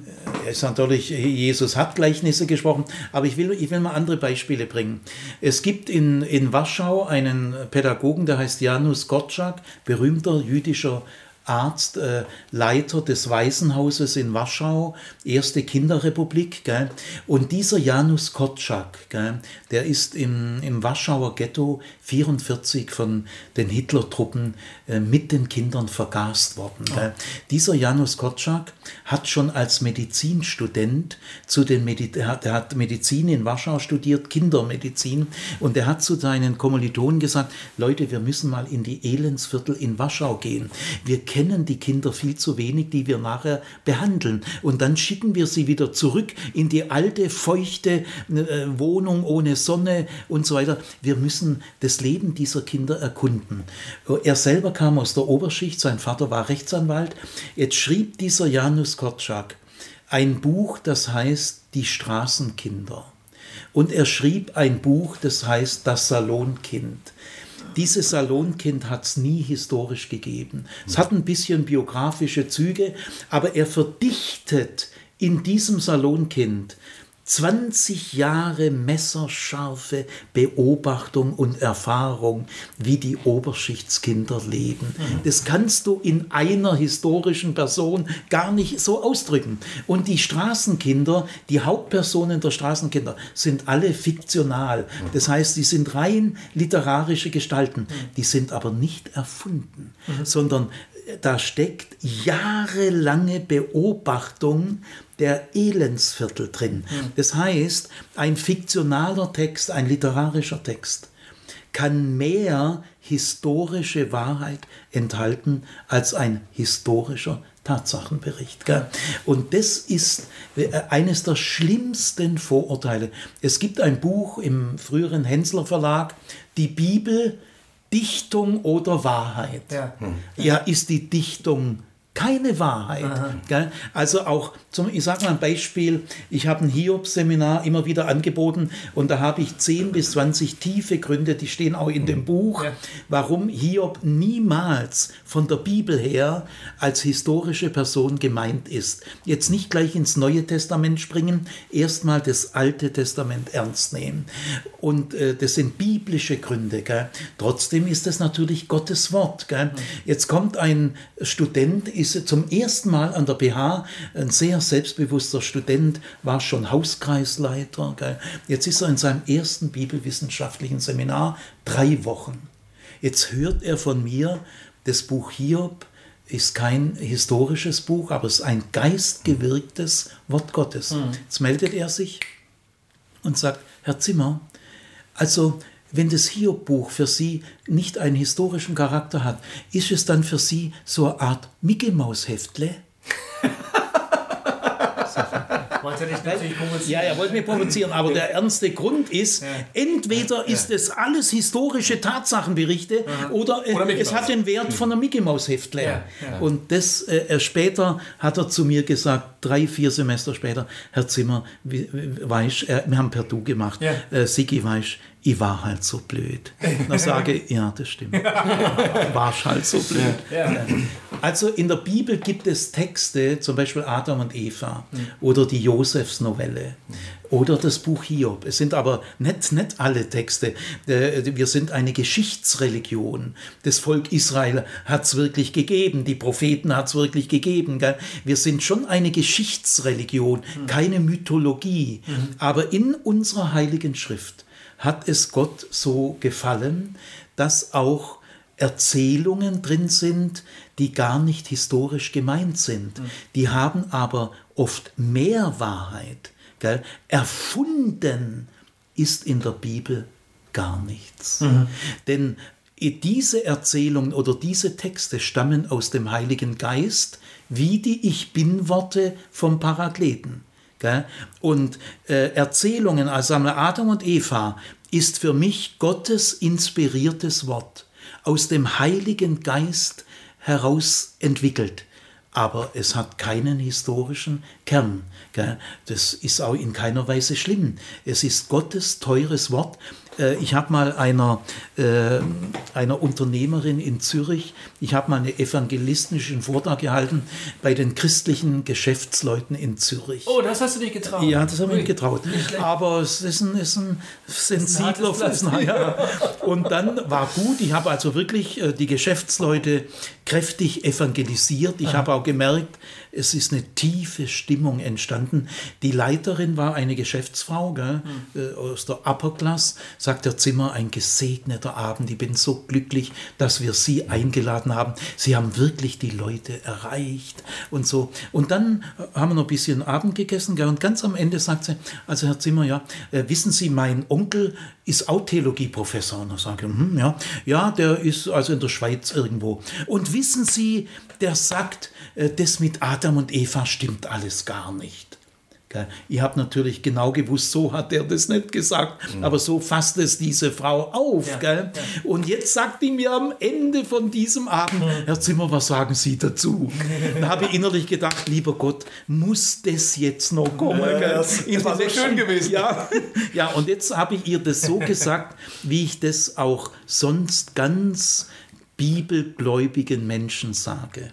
Es natürlich, Jesus hat Gleichnisse gesprochen, aber ich will, ich will mal andere Beispiele bringen. Es gibt in, in Warschau einen Pädagogen, der heißt Janusz Korczak, berühmter jüdischer Arzt, äh, Leiter des Waisenhauses in Warschau, erste Kinderrepublik. Gell? Und dieser Janusz Korczak, gell, der ist im, im Warschauer Ghetto 44 von den Hitlertruppen äh, mit den Kindern vergast worden. Gell? Dieser Janusz Korczak hat schon als Medizinstudent zu den Medi der hat Medizin in Warschau studiert, Kindermedizin, und er hat zu seinen Kommilitonen gesagt, Leute, wir müssen mal in die Elendsviertel in Warschau gehen. Wir kennen die Kinder viel zu wenig, die wir nachher behandeln. Und dann schicken wir sie wieder zurück in die alte, feuchte äh, Wohnung ohne Sonne und so weiter. Wir müssen das Leben dieser Kinder erkunden. Er selber kam aus der Oberschicht, sein Vater war Rechtsanwalt. Jetzt schrieb dieser Janusz Korczak ein Buch, das heißt Die Straßenkinder. Und er schrieb ein Buch, das heißt Das Salonkind. Dieses Salonkind hat es nie historisch gegeben. Es hat ein bisschen biografische Züge, aber er verdichtet in diesem Salonkind 20 Jahre messerscharfe Beobachtung und Erfahrung, wie die Oberschichtskinder leben. Das kannst du in einer historischen Person gar nicht so ausdrücken. Und die Straßenkinder, die Hauptpersonen der Straßenkinder, sind alle fiktional. Das heißt, die sind rein literarische Gestalten. Die sind aber nicht erfunden, sondern da steckt jahrelange Beobachtung der Elendsviertel drin. Das heißt, ein fiktionaler Text, ein literarischer Text kann mehr historische Wahrheit enthalten als ein historischer Tatsachenbericht. Gell? Und das ist äh, eines der schlimmsten Vorurteile. Es gibt ein Buch im früheren Hensler Verlag, die Bibel, Dichtung oder Wahrheit. Ja, ja ist die Dichtung keine Wahrheit. Also auch, zum, ich sage mal ein Beispiel, ich habe ein Hiob-Seminar immer wieder angeboten und da habe ich 10 bis 20 tiefe Gründe, die stehen auch in dem Buch, ja. warum Hiob niemals von der Bibel her als historische Person gemeint ist. Jetzt nicht gleich ins Neue Testament springen, erstmal das Alte Testament ernst nehmen. Und äh, das sind biblische Gründe. Gell? Trotzdem ist es natürlich Gottes Wort. Gell? Jetzt kommt ein Student, ist zum ersten Mal an der BH, ein sehr selbstbewusster Student, war schon Hauskreisleiter. Gell? Jetzt ist er in seinem ersten bibelwissenschaftlichen Seminar, drei Wochen. Jetzt hört er von mir, das Buch Hiob ist kein historisches Buch, aber es ist ein geistgewirktes Wort Gottes. Mhm. Jetzt meldet er sich und sagt, Herr Zimmer, also wenn das Hiob-Buch für Sie nicht einen historischen Charakter hat, ist es dann für Sie so eine Art Mickey-Maus-Heftle? Wollte nicht natürlich provozieren. Ja, er wollte mich provozieren, aber der ernste Grund ist, ja. entweder ist es alles historische Tatsachenberichte oder, äh, oder es hat den Wert von einer Mickey Maus Heftler. Ja. Und das äh, später hat er zu mir gesagt, drei, vier Semester später, Herr Zimmer, weißt, äh, wir haben per Du gemacht, ja. äh, Sigi, weißt, ich war halt so blöd. Dann sage ich, ja, das stimmt. Warst halt so blöd. Also in der Bibel gibt es Texte, zum Beispiel Adam und Eva mhm. oder die Josefsnovelle mhm. oder das Buch Hiob. Es sind aber nicht, nicht alle Texte. Wir sind eine Geschichtsreligion. Das Volk Israel hat es wirklich gegeben, die Propheten hat es wirklich gegeben. Wir sind schon eine Geschichtsreligion, mhm. keine Mythologie. Mhm. Aber in unserer heiligen Schrift hat es Gott so gefallen, dass auch Erzählungen drin sind, die gar nicht historisch gemeint sind. Mhm. Die haben aber oft mehr Wahrheit. Gell? Erfunden ist in der Bibel gar nichts. Mhm. Denn diese Erzählungen oder diese Texte stammen aus dem Heiligen Geist, wie die Ich Bin-Worte vom Parakleten. Und äh, Erzählungen als Adam und Eva ist für mich Gottes inspiriertes Wort, aus dem Heiligen Geist heraus entwickelt. aber es hat keinen historischen Kern. Das ist auch in keiner Weise schlimm. Es ist Gottes teures Wort. Äh, ich habe mal einer, äh, einer Unternehmerin in Zürich, ich habe mal einen evangelistischen Vortrag gehalten bei den christlichen Geschäftsleuten in Zürich. Oh, das hast du dich getraut. Ja, das habe ich getraut. Aber es ist ein, ist ein sensibler Fluss. Ja. Und dann war gut, ich habe also wirklich äh, die Geschäftsleute kräftig evangelisiert. Ich habe auch gemerkt, es ist eine tiefe Stimmung entstanden. Die Leiterin war eine Geschäftsfrau gell, mhm. aus der Upper Class, sagt der Zimmer, ein gesegneter Abend. Ich bin so glücklich, dass wir Sie eingeladen haben. Sie haben wirklich die Leute erreicht und so. Und dann haben wir noch ein bisschen Abend gegessen gell, und ganz am Ende sagt sie, also Herr Zimmer, ja, äh, wissen Sie, mein Onkel ist auch Theologieprofessor. Und ich sage, hm, ja, ja, der ist also in der Schweiz irgendwo. Und wissen Sie, der sagt, äh, das mit Adam und Eva stimmt alles gar nicht. Ich habe natürlich genau gewusst, so hat er das nicht gesagt, mhm. aber so fasst es diese Frau auf. Ja, ja. Und jetzt sagt die mir am Ende von diesem Abend, mhm. Herr Zimmer, was sagen Sie dazu? da habe ich innerlich gedacht, lieber Gott, muss das jetzt noch kommen? Ja, das, das war so schön gewesen. Ja, ja und jetzt habe ich ihr das so gesagt, wie ich das auch sonst ganz bibelgläubigen Menschen sage.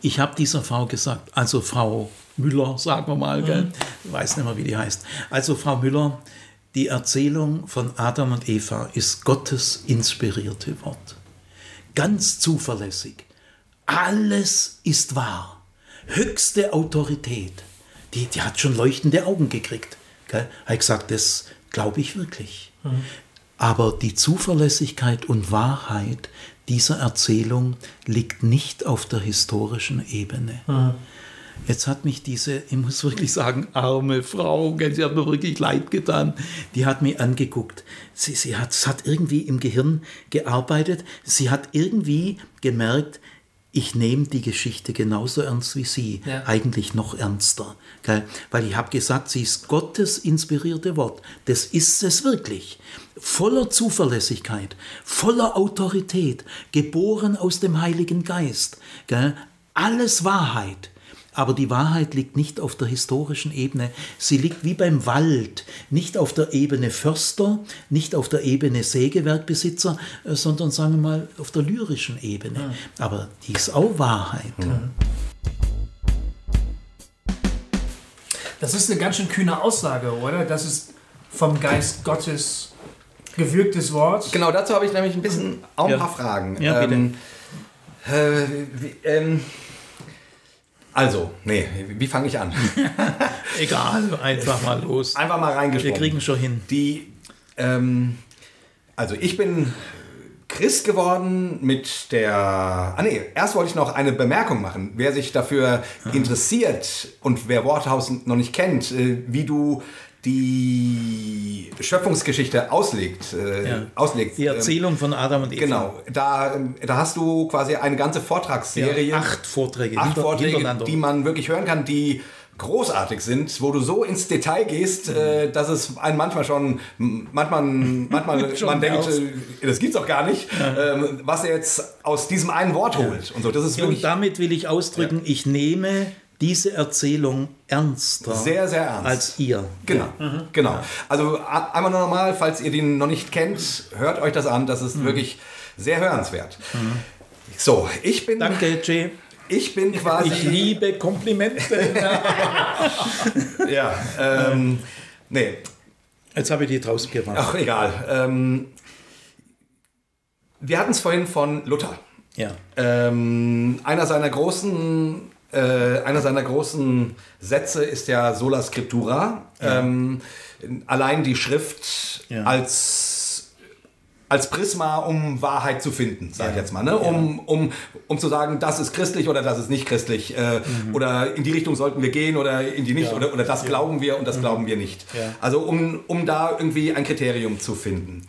Ich habe dieser Frau gesagt, also Frau Müller, sagen wir mal, mhm. ich weiß nicht mehr, wie die heißt. Also Frau Müller, die Erzählung von Adam und Eva ist Gottes inspirierte Wort. Ganz zuverlässig. Alles ist wahr. Höchste Autorität. Die, die hat schon leuchtende Augen gekriegt. Gell? Hat gesagt, das glaube ich wirklich. Mhm. Aber die Zuverlässigkeit und Wahrheit dieser Erzählung liegt nicht auf der historischen Ebene. Mhm. Jetzt hat mich diese, ich muss wirklich sagen, arme Frau, sie hat mir wirklich leid getan, die hat mich angeguckt. Sie, sie hat, es hat irgendwie im Gehirn gearbeitet. Sie hat irgendwie gemerkt, ich nehme die Geschichte genauso ernst wie Sie, ja. eigentlich noch ernster. Weil ich habe gesagt, sie ist Gottes inspirierte Wort. Das ist es wirklich. Voller Zuverlässigkeit, voller Autorität, geboren aus dem Heiligen Geist. Gell? Alles Wahrheit. Aber die Wahrheit liegt nicht auf der historischen Ebene. Sie liegt wie beim Wald, nicht auf der Ebene Förster, nicht auf der Ebene Sägewerkbesitzer, äh, sondern sagen wir mal auf der lyrischen Ebene. Ja. Aber die ist auch Wahrheit. Ja. Das ist eine ganz schön kühne Aussage, oder? Das ist vom Geist Gottes gewürgtes Wort. Genau, dazu habe ich nämlich ein bisschen auch ein ja. paar Fragen. Ja, bitte. Ähm, äh, wie, ähm, also, nee, wie fange ich an? Egal, einfach mal los. Einfach mal reingesprochen. Wir kriegen schon hin. Die, ähm, also ich bin Christ geworden mit der. Ah nee, erst wollte ich noch eine Bemerkung machen. Wer sich dafür Aha. interessiert und wer Worthaus noch nicht kennt, äh, wie du die Schöpfungsgeschichte auslegt. Äh, ja. auslegt. Die Erzählung von Adam und Eva. Genau, da, da hast du quasi eine ganze Vortragsserie. Ja, acht Vorträge, acht Vorträge die man wirklich hören kann, die großartig sind, wo du so ins Detail gehst, mhm. äh, dass es einen manchmal schon, manchmal, manchmal man denkt, äh, das gibt's doch gar nicht, ja. ähm, was er jetzt aus diesem einen Wort holt und so. Das ist wirklich. Und damit will ich ausdrücken, ich nehme diese Erzählung ernster sehr, sehr ernst. als ihr. Genau, mhm. genau. Also einmal nur nochmal, falls ihr den noch nicht kennt, hört euch das an. Das ist mhm. wirklich sehr hörenswert. Mhm. So, ich bin. Danke, Jay. Ich bin quasi. Ich liebe Komplimente. ja, ähm, nee. Jetzt habe ich die draußen gemacht. Ach, egal. Ähm, wir hatten es vorhin von Luther. Ja. Ähm, einer seiner großen äh, einer seiner großen Sätze ist ja Sola Scriptura. Ja. Ähm, allein die Schrift ja. als als Prisma, um Wahrheit zu finden, sage ich jetzt mal, ne? um, um, um zu sagen, das ist christlich oder das ist nicht christlich äh, mhm. oder in die Richtung sollten wir gehen oder in die nicht oder, oder das glauben wir und das mhm. glauben wir nicht. Also um, um da irgendwie ein Kriterium zu finden.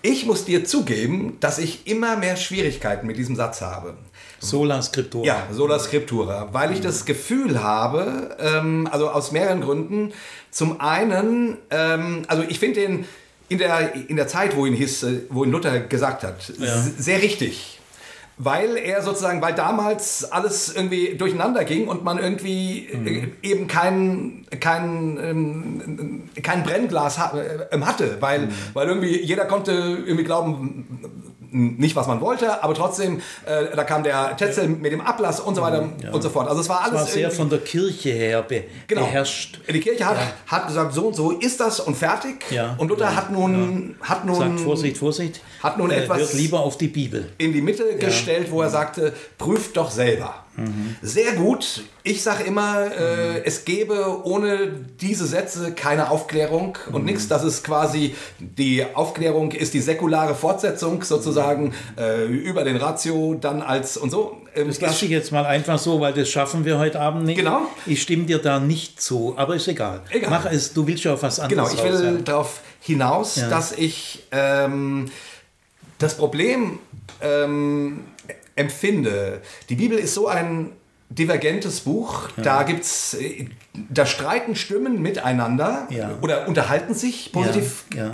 Ich muss dir zugeben, dass ich immer mehr Schwierigkeiten mit diesem Satz habe. Sola Scriptura. Ja, Sola Scriptura, weil ich das Gefühl habe, ähm, also aus mehreren Gründen, zum einen, ähm, also ich finde den in der, in der Zeit, wo ihn, hieß, wo ihn Luther gesagt hat, ja. sehr richtig. weil er sozusagen, weil damals alles irgendwie durcheinander ging und man irgendwie mhm. eben kein, kein, ähm, kein Brennglas äh, hatte, weil, mhm. weil irgendwie jeder konnte irgendwie glauben, nicht, was man wollte, aber trotzdem, äh, da kam der Tetzel mit dem Ablass und so weiter ja. und so fort. Also es war alles. Es war sehr von der Kirche her be genau. beherrscht. Die Kirche hat, ja. hat gesagt, so und so ist das und fertig. Ja. Und Luther hat nun, hat nun. Sagt Vorsicht, Vorsicht. Hat nun äh, etwas. Hört lieber auf die Bibel. In die Mitte gestellt, wo er sagte, prüft doch selber. Mhm. Sehr gut. Ich sage immer, äh, mhm. es gäbe ohne diese Sätze keine Aufklärung und mhm. nichts. Das ist quasi, die Aufklärung ist die säkulare Fortsetzung sozusagen äh, über den Ratio dann als und so. Ähm, das lasse ich jetzt mal einfach so, weil das schaffen wir heute Abend nicht. Genau. Ich stimme dir da nicht zu, aber ist egal. egal. Mach es, du willst ja auf was anderes Genau, ich will raus, ja. darauf hinaus, ja. dass ich ähm, das Problem ähm, empfinde. Die Bibel ist so ein divergentes Buch. Ja. Da gibt's, da streiten Stimmen miteinander ja. oder unterhalten sich, positiv ja.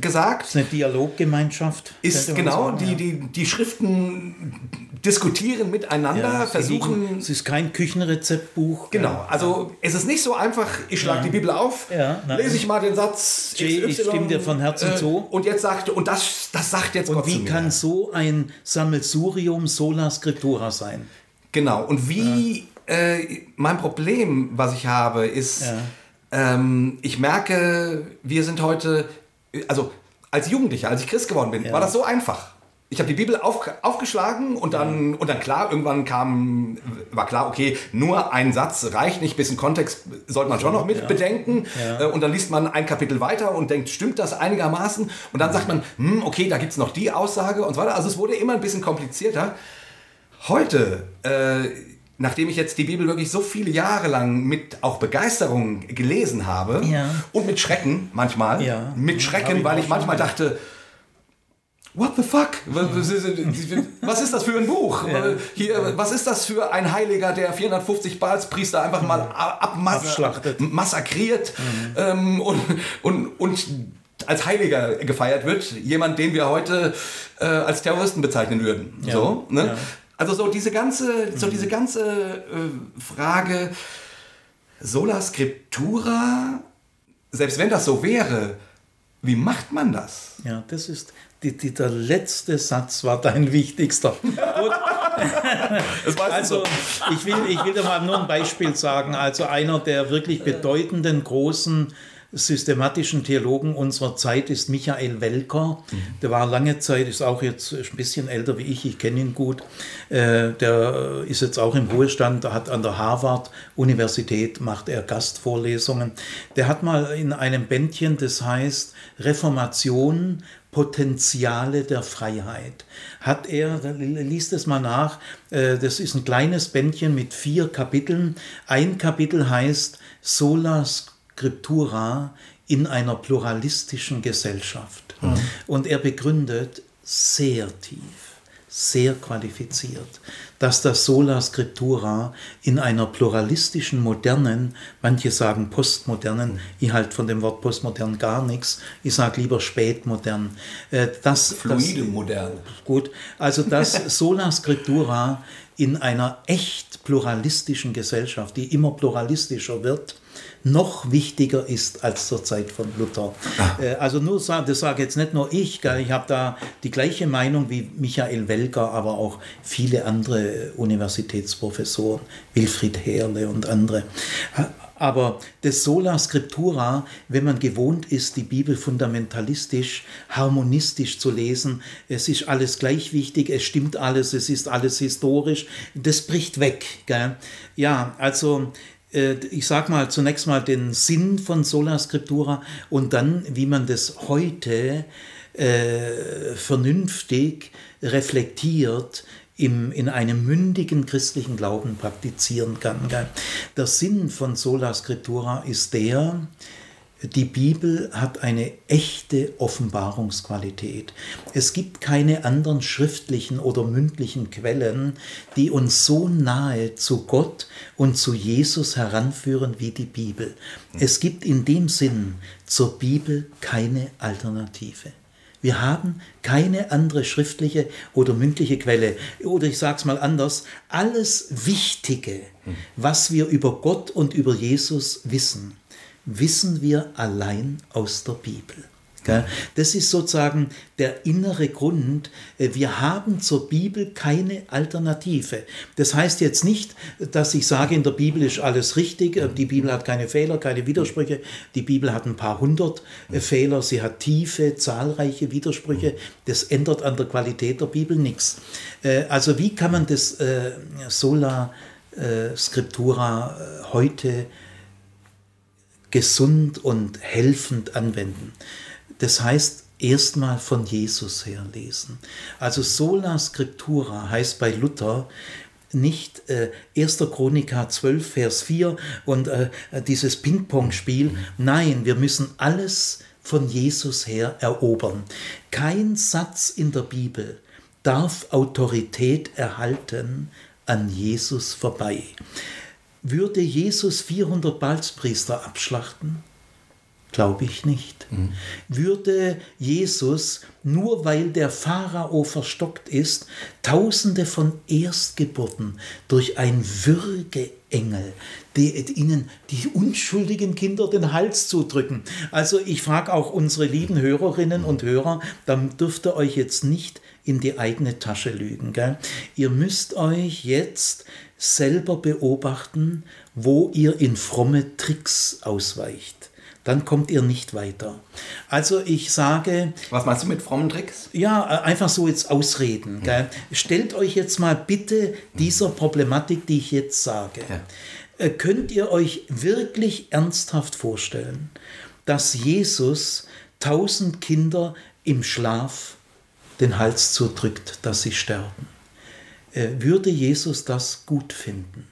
gesagt. Das ist eine Dialoggemeinschaft. Ist genau, sagen, die, die, die Schriften diskutieren miteinander, versuchen. Es ist kein Küchenrezeptbuch. Genau, also es ist nicht so einfach, ich schlage die Bibel auf, lese ich mal den Satz. J, ich stimme dir von Herzen äh, zu. Und jetzt sagt, und das, das sagt jetzt Und Gott wie kann so ein Sammelsurium sola scriptura sein? Genau. Und wie ja. äh, mein Problem, was ich habe, ist, ja. ähm, ich merke, wir sind heute, also als Jugendlicher, als ich Christ geworden bin, ja. war das so einfach. Ich habe die Bibel auf, aufgeschlagen und dann, und dann klar, irgendwann kam, war klar, okay, nur ein Satz reicht nicht, bisschen Kontext sollte man schon noch mit bedenken. Äh, und dann liest man ein Kapitel weiter und denkt, stimmt das einigermaßen? Und dann sagt man, hm, okay, da gibt es noch die Aussage und so weiter. Also es wurde immer ein bisschen komplizierter. Heute, äh, nachdem ich jetzt die Bibel wirklich so viele Jahre lang mit auch Begeisterung gelesen habe ja. und mit Schrecken manchmal, ja. mit Schrecken, weil ich manchmal dachte, What the fuck? Was ist das für ein Buch? Ja. Hier, was ist das für ein Heiliger, der 450 Balspriester einfach mal abmassakriert mhm. ähm, und, und, und als Heiliger gefeiert wird? Jemand, den wir heute äh, als Terroristen bezeichnen würden. Ja. So, ne? Ja. Also so diese ganze, so diese ganze äh, Frage Sola Scriptura, selbst wenn das so wäre, wie macht man das? Ja, das ist die, die, der letzte Satz war dein wichtigster. also ich will, ich will dir mal nur ein Beispiel sagen. Also einer der wirklich bedeutenden großen systematischen Theologen unserer Zeit ist Michael Welker. Mhm. Der war lange Zeit, ist auch jetzt ein bisschen älter wie ich, ich kenne ihn gut. Äh, der ist jetzt auch im Ruhestand, hat an der Harvard-Universität, macht er Gastvorlesungen. Der hat mal in einem Bändchen, das heißt Reformation, Potenziale der Freiheit. Hat er, liest es mal nach, äh, das ist ein kleines Bändchen mit vier Kapiteln. Ein Kapitel heißt Solas Scriptura in einer pluralistischen Gesellschaft. Mhm. Und er begründet sehr tief, sehr qualifiziert, dass das Sola Scriptura in einer pluralistischen, modernen, manche sagen postmodernen, mhm. ich halte von dem Wort postmodern gar nichts, ich sage lieber spätmodern. Äh, das, Fluide das, modern. Gut, also das Sola Scriptura in einer echt pluralistischen Gesellschaft, die immer pluralistischer wird, noch wichtiger ist als zur Zeit von Luther. Ah. Äh, also nur das sage jetzt nicht nur ich, ich habe da die gleiche Meinung wie Michael Welker, aber auch viele andere Universitätsprofessoren, Wilfried Herle und andere. Aber das Sola Scriptura, wenn man gewohnt ist, die Bibel fundamentalistisch, harmonistisch zu lesen, es ist alles gleich wichtig, es stimmt alles, es ist alles historisch, das bricht weg. Gell? Ja, also ich sage mal zunächst mal den Sinn von Sola Scriptura und dann, wie man das heute äh, vernünftig reflektiert im, in einem mündigen christlichen Glauben praktizieren kann. Der Sinn von Sola Scriptura ist der, die Bibel hat eine echte Offenbarungsqualität. Es gibt keine anderen schriftlichen oder mündlichen Quellen, die uns so nahe zu Gott und zu Jesus heranführen wie die Bibel. Es gibt in dem Sinn zur Bibel keine Alternative. Wir haben keine andere schriftliche oder mündliche Quelle. Oder ich sage es mal anders, alles Wichtige, was wir über Gott und über Jesus wissen, wissen wir allein aus der Bibel. Das ist sozusagen der innere Grund. Äh, wir haben zur Bibel keine Alternative. Das heißt jetzt nicht, dass ich sage, in der Bibel ist alles richtig. Äh, die Bibel hat keine Fehler, keine Widersprüche. Die Bibel hat ein paar hundert äh, Fehler. Sie hat tiefe, zahlreiche Widersprüche. Das ändert an der Qualität der Bibel nichts. Also wie kann man das Sola Scriptura heute gesund und helfend anwenden? Das heißt, erstmal von Jesus her lesen. Also sola scriptura heißt bei Luther nicht äh, 1. Chronika 12, Vers 4 und äh, dieses Ping-Pong-Spiel. Nein, wir müssen alles von Jesus her erobern. Kein Satz in der Bibel darf Autorität erhalten an Jesus vorbei. Würde Jesus 400 Balzpriester abschlachten? Glaube ich nicht. Mhm. Würde Jesus, nur weil der Pharao verstockt ist, Tausende von Erstgeburten durch ein Würgeengel, die ihnen die unschuldigen Kinder den Hals zudrücken. Also ich frage auch unsere lieben Hörerinnen und Hörer, dann dürft ihr euch jetzt nicht in die eigene Tasche lügen. Gell? Ihr müsst euch jetzt selber beobachten, wo ihr in fromme Tricks ausweicht dann kommt ihr nicht weiter. Also ich sage... Was meinst du mit frommen Tricks? Ja, einfach so jetzt ausreden. Ja. Stellt euch jetzt mal bitte dieser Problematik, die ich jetzt sage. Ja. Äh, könnt ihr euch wirklich ernsthaft vorstellen, dass Jesus tausend Kinder im Schlaf den Hals zudrückt, dass sie sterben? Äh, würde Jesus das gut finden?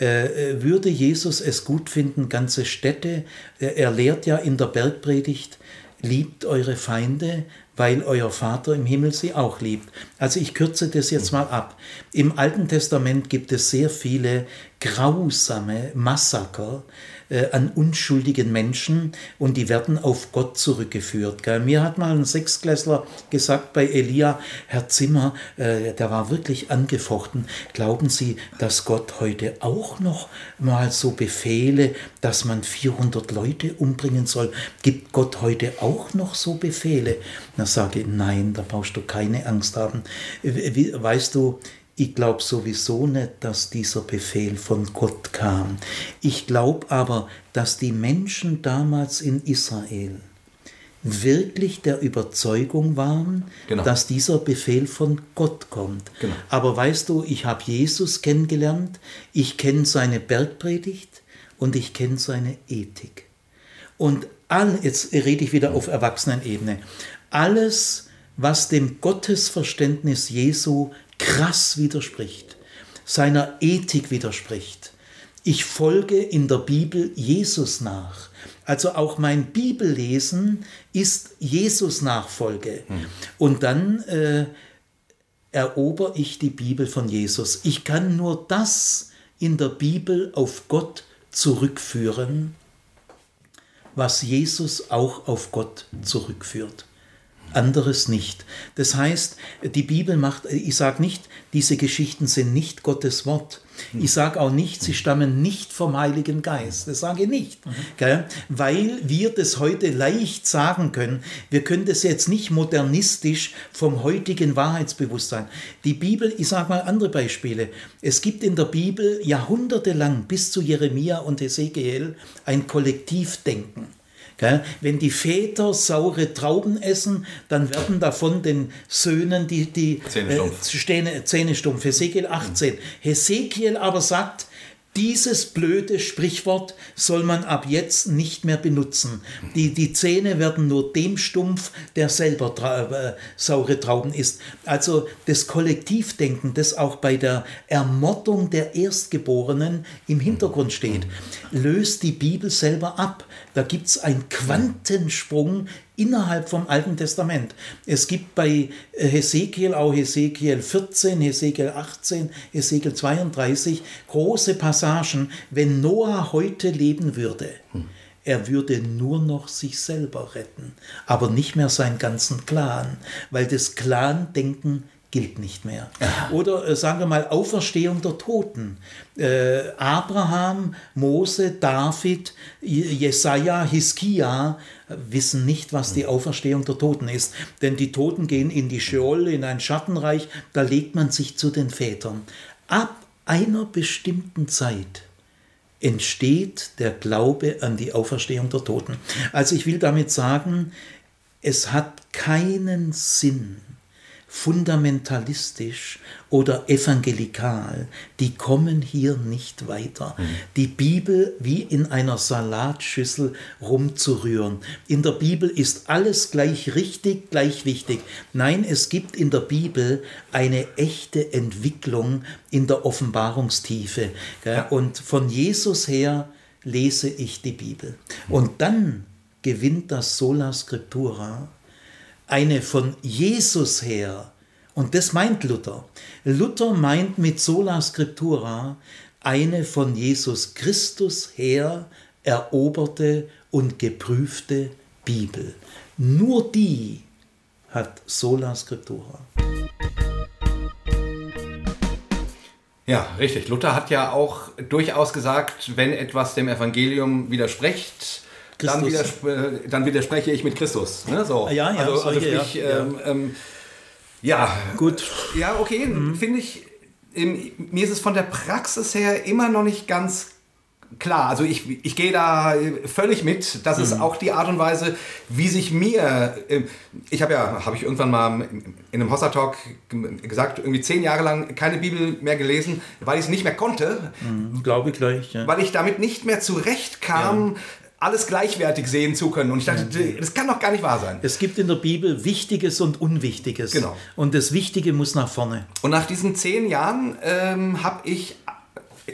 Äh, äh, würde Jesus es gut finden, ganze Städte, er lehrt ja in der Bergpredigt, liebt eure Feinde, weil euer Vater im Himmel sie auch liebt. Also ich kürze das jetzt mal ab. Im Alten Testament gibt es sehr viele grausame Massaker, äh, an unschuldigen Menschen und die werden auf Gott zurückgeführt. Gell? Mir hat mal ein Sechsklässler gesagt bei Elia, Herr Zimmer, äh, der war wirklich angefochten. Glauben Sie, dass Gott heute auch noch mal so Befehle, dass man 400 Leute umbringen soll? Gibt Gott heute auch noch so Befehle? Da sage ich, nein, da brauchst du keine Angst haben. Weißt du, ich glaube sowieso nicht, dass dieser Befehl von Gott kam. Ich glaube aber, dass die Menschen damals in Israel wirklich der Überzeugung waren, genau. dass dieser Befehl von Gott kommt. Genau. Aber weißt du, ich habe Jesus kennengelernt, ich kenne seine Bergpredigt und ich kenne seine Ethik. Und all, jetzt rede ich wieder auf Erwachsenenebene, alles, was dem Gottesverständnis Jesu krass widerspricht, seiner Ethik widerspricht. Ich folge in der Bibel Jesus nach. Also auch mein Bibellesen ist Jesus-Nachfolge. Hm. Und dann äh, erober ich die Bibel von Jesus. Ich kann nur das in der Bibel auf Gott zurückführen, was Jesus auch auf Gott zurückführt anderes nicht. Das heißt, die Bibel macht, ich sage nicht, diese Geschichten sind nicht Gottes Wort. Ich sage auch nicht, sie stammen nicht vom Heiligen Geist. Das sage ich nicht. Mhm. Weil wir das heute leicht sagen können. Wir können das jetzt nicht modernistisch vom heutigen Wahrheitsbewusstsein. Die Bibel, ich sage mal andere Beispiele. Es gibt in der Bibel jahrhundertelang bis zu Jeremia und Ezekiel ein Kollektivdenken. Wenn die Väter saure Trauben essen, dann werden davon den Söhnen die, die Zähne stumpf. Äh, Zähne stumpf. Hesekiel 18. Hesekiel aber sagt, dieses blöde Sprichwort soll man ab jetzt nicht mehr benutzen. Die, die Zähne werden nur dem stumpf, der selber tra äh, saure Trauben isst. Also das Kollektivdenken, das auch bei der Ermordung der Erstgeborenen im Hintergrund steht, löst die Bibel selber ab. Da gibt es einen Quantensprung innerhalb vom Alten Testament. Es gibt bei Hesekiel auch Hesekiel 14, Hesekiel 18, Hesekiel 32 große Passagen, wenn Noah heute leben würde. er würde nur noch sich selber retten, aber nicht mehr seinen ganzen Clan, weil das Clan-Denken gilt nicht mehr. Oder äh, sagen wir mal Auferstehung der Toten. Äh, Abraham, Mose, David, Jesaja, Hiskia wissen nicht, was die Auferstehung der Toten ist. Denn die Toten gehen in die Scheol, in ein Schattenreich, da legt man sich zu den Vätern. Ab einer bestimmten Zeit entsteht der Glaube an die Auferstehung der Toten. Also ich will damit sagen, es hat keinen Sinn, fundamentalistisch oder evangelikal, die kommen hier nicht weiter. Mhm. Die Bibel wie in einer Salatschüssel rumzurühren. In der Bibel ist alles gleich richtig, gleich wichtig. Nein, es gibt in der Bibel eine echte Entwicklung in der Offenbarungstiefe. Ja. Und von Jesus her lese ich die Bibel. Und dann gewinnt das Sola Scriptura eine von Jesus her, und das meint Luther. Luther meint mit sola scriptura eine von Jesus Christus her eroberte und geprüfte Bibel. Nur die hat sola scriptura. Ja, richtig. Luther hat ja auch durchaus gesagt, wenn etwas dem Evangelium widerspricht, dann, widerspre dann, widerspreche ich mit Christus. Ne? So. Ja, ja, also, also sprich, ja, ähm, ähm, ja. gut. Ja, okay, mhm. finde ich, ähm, mir ist es von der Praxis her immer noch nicht ganz klar. Also ich, ich gehe da völlig mit. Das mhm. ist auch die Art und Weise, wie sich mir, ähm, ich habe ja, habe ich irgendwann mal in einem Hossa Talk gesagt, irgendwie zehn Jahre lang keine Bibel mehr gelesen, weil ich es nicht mehr konnte. Mhm, Glaube ich gleich. Ja. Weil ich damit nicht mehr zurechtkam, alles gleichwertig sehen zu können. Und ich dachte, das kann doch gar nicht wahr sein. Es gibt in der Bibel Wichtiges und Unwichtiges. Genau. Und das Wichtige muss nach vorne. Und nach diesen zehn Jahren ähm, habe ich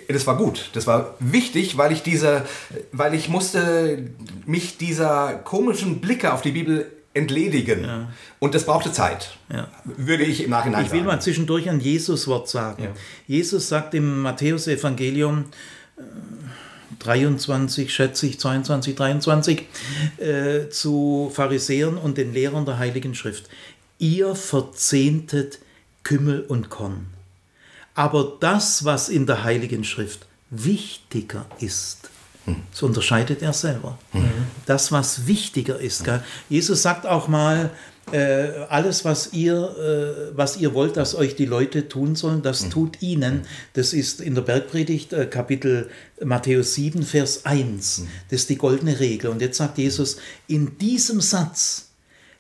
das war gut, das war wichtig, weil ich diese, weil ich musste mich dieser komischen Blicke auf die Bibel entledigen. Ja. Und das brauchte Zeit, ja. würde ich im Nachhinein sagen. Ich will mal zwischendurch ein Jesus-Wort sagen. Ja. Jesus sagt im Matthäus-Evangelium, 23, schätze ich, 22, 23, äh, zu Pharisäern und den Lehrern der Heiligen Schrift. Ihr verzehntet Kümmel und Korn. Aber das, was in der Heiligen Schrift wichtiger ist, das unterscheidet er selber. Mhm. Das, was wichtiger ist. Gell? Jesus sagt auch mal, äh, alles, was ihr, äh, was ihr wollt, dass euch die Leute tun sollen, das mhm. tut ihnen. Das ist in der Bergpredigt äh, Kapitel Matthäus 7, Vers 1. Mhm. Das ist die goldene Regel. Und jetzt sagt Jesus, in diesem Satz,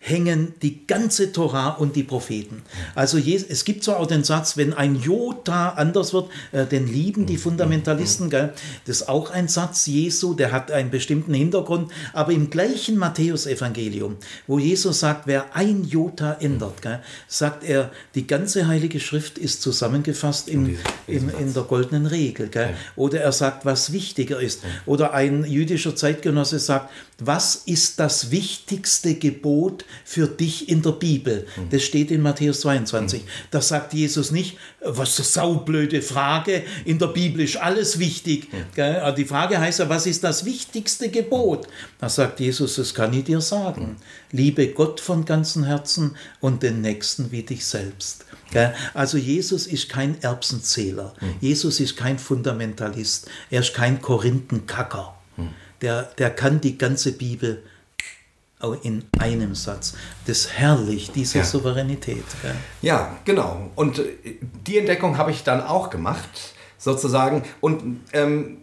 hängen die ganze Torah und die Propheten. Also es gibt zwar auch den Satz, wenn ein Jota anders wird, äh, den lieben die Fundamentalisten, gell? das ist auch ein Satz Jesu, der hat einen bestimmten Hintergrund, aber im gleichen Matthäusevangelium, wo Jesus sagt, wer ein Jota ändert, gell, sagt er, die ganze Heilige Schrift ist zusammengefasst in, in, in der goldenen Regel. Gell? Oder er sagt, was wichtiger ist. Oder ein jüdischer Zeitgenosse sagt, was ist das wichtigste Gebot für dich in der Bibel? Das steht in Matthäus 22. Da sagt Jesus nicht, was eine saublöde Frage, in der Bibel ist alles wichtig. Die Frage heißt ja, was ist das wichtigste Gebot? Da sagt Jesus, das kann ich dir sagen. Liebe Gott von ganzem Herzen und den Nächsten wie dich selbst. Also Jesus ist kein Erbsenzähler. Jesus ist kein Fundamentalist. Er ist kein Korinthenkacker der, der kann die ganze Bibel in einem Satz. Das ist herrlich, diese ja. Souveränität. Gell? Ja, genau. Und äh, die Entdeckung habe ich dann auch gemacht, sozusagen. Und ähm,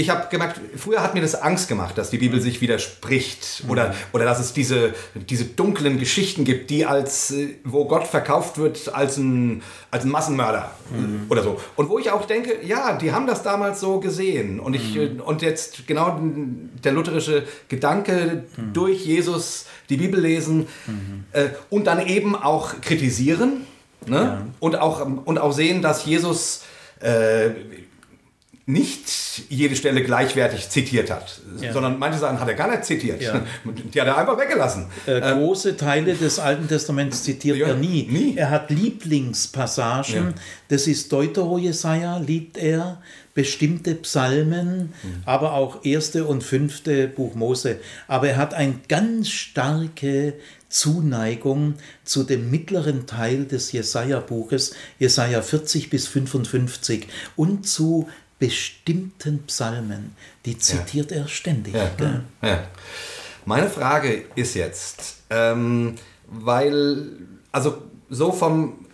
ich habe gemerkt, früher hat mir das Angst gemacht, dass die Bibel sich widerspricht oder, mhm. oder dass es diese, diese dunklen Geschichten gibt, die als, äh, wo Gott verkauft wird als ein, als ein Massenmörder mhm. oder so. Und wo ich auch denke, ja, die haben das damals so gesehen. Und, ich, mhm. und jetzt genau der lutherische Gedanke mhm. durch Jesus die Bibel lesen mhm. äh, und dann eben auch kritisieren ne? Ja. und, auch, und auch sehen, dass Jesus äh, nicht jede Stelle gleichwertig zitiert hat, Ja. sondern manche Sachen hat er gar nicht zitiert. Ja. Die hat er einfach weggelassen. Äh, große Teile des Alten Testaments zitiert Ja, er nie. nie. Er hat Lieblingspassagen. Das ist Deutero-Jesaja, liebt er. Bestimmte Psalmen, Mhm. aber auch erste und fünfte Buch Mose. Aber er hat eine ganz starke Zuneigung zu dem mittleren Teil des Jesaja-Buches, Jesaja 40 bis 55, und zu bestimmten Psalmen. Die zitiert er ständig. Ja. Ja. Meine Frage ist jetzt, ähm, weil, also so vom,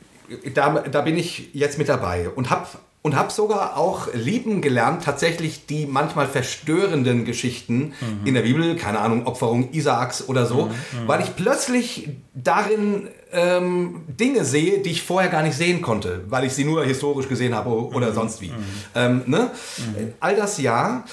da, da bin ich jetzt mit dabei und habe und hab sogar auch lieben gelernt, tatsächlich die manchmal verstörenden Geschichten in der Bibel, keine Ahnung, Opferung Isaaks oder so, weil ich plötzlich darin ähm, Dinge sehe, die ich vorher gar nicht sehen konnte, weil ich sie nur historisch gesehen habe oder sonst wie. Ähm, ne? All das ja.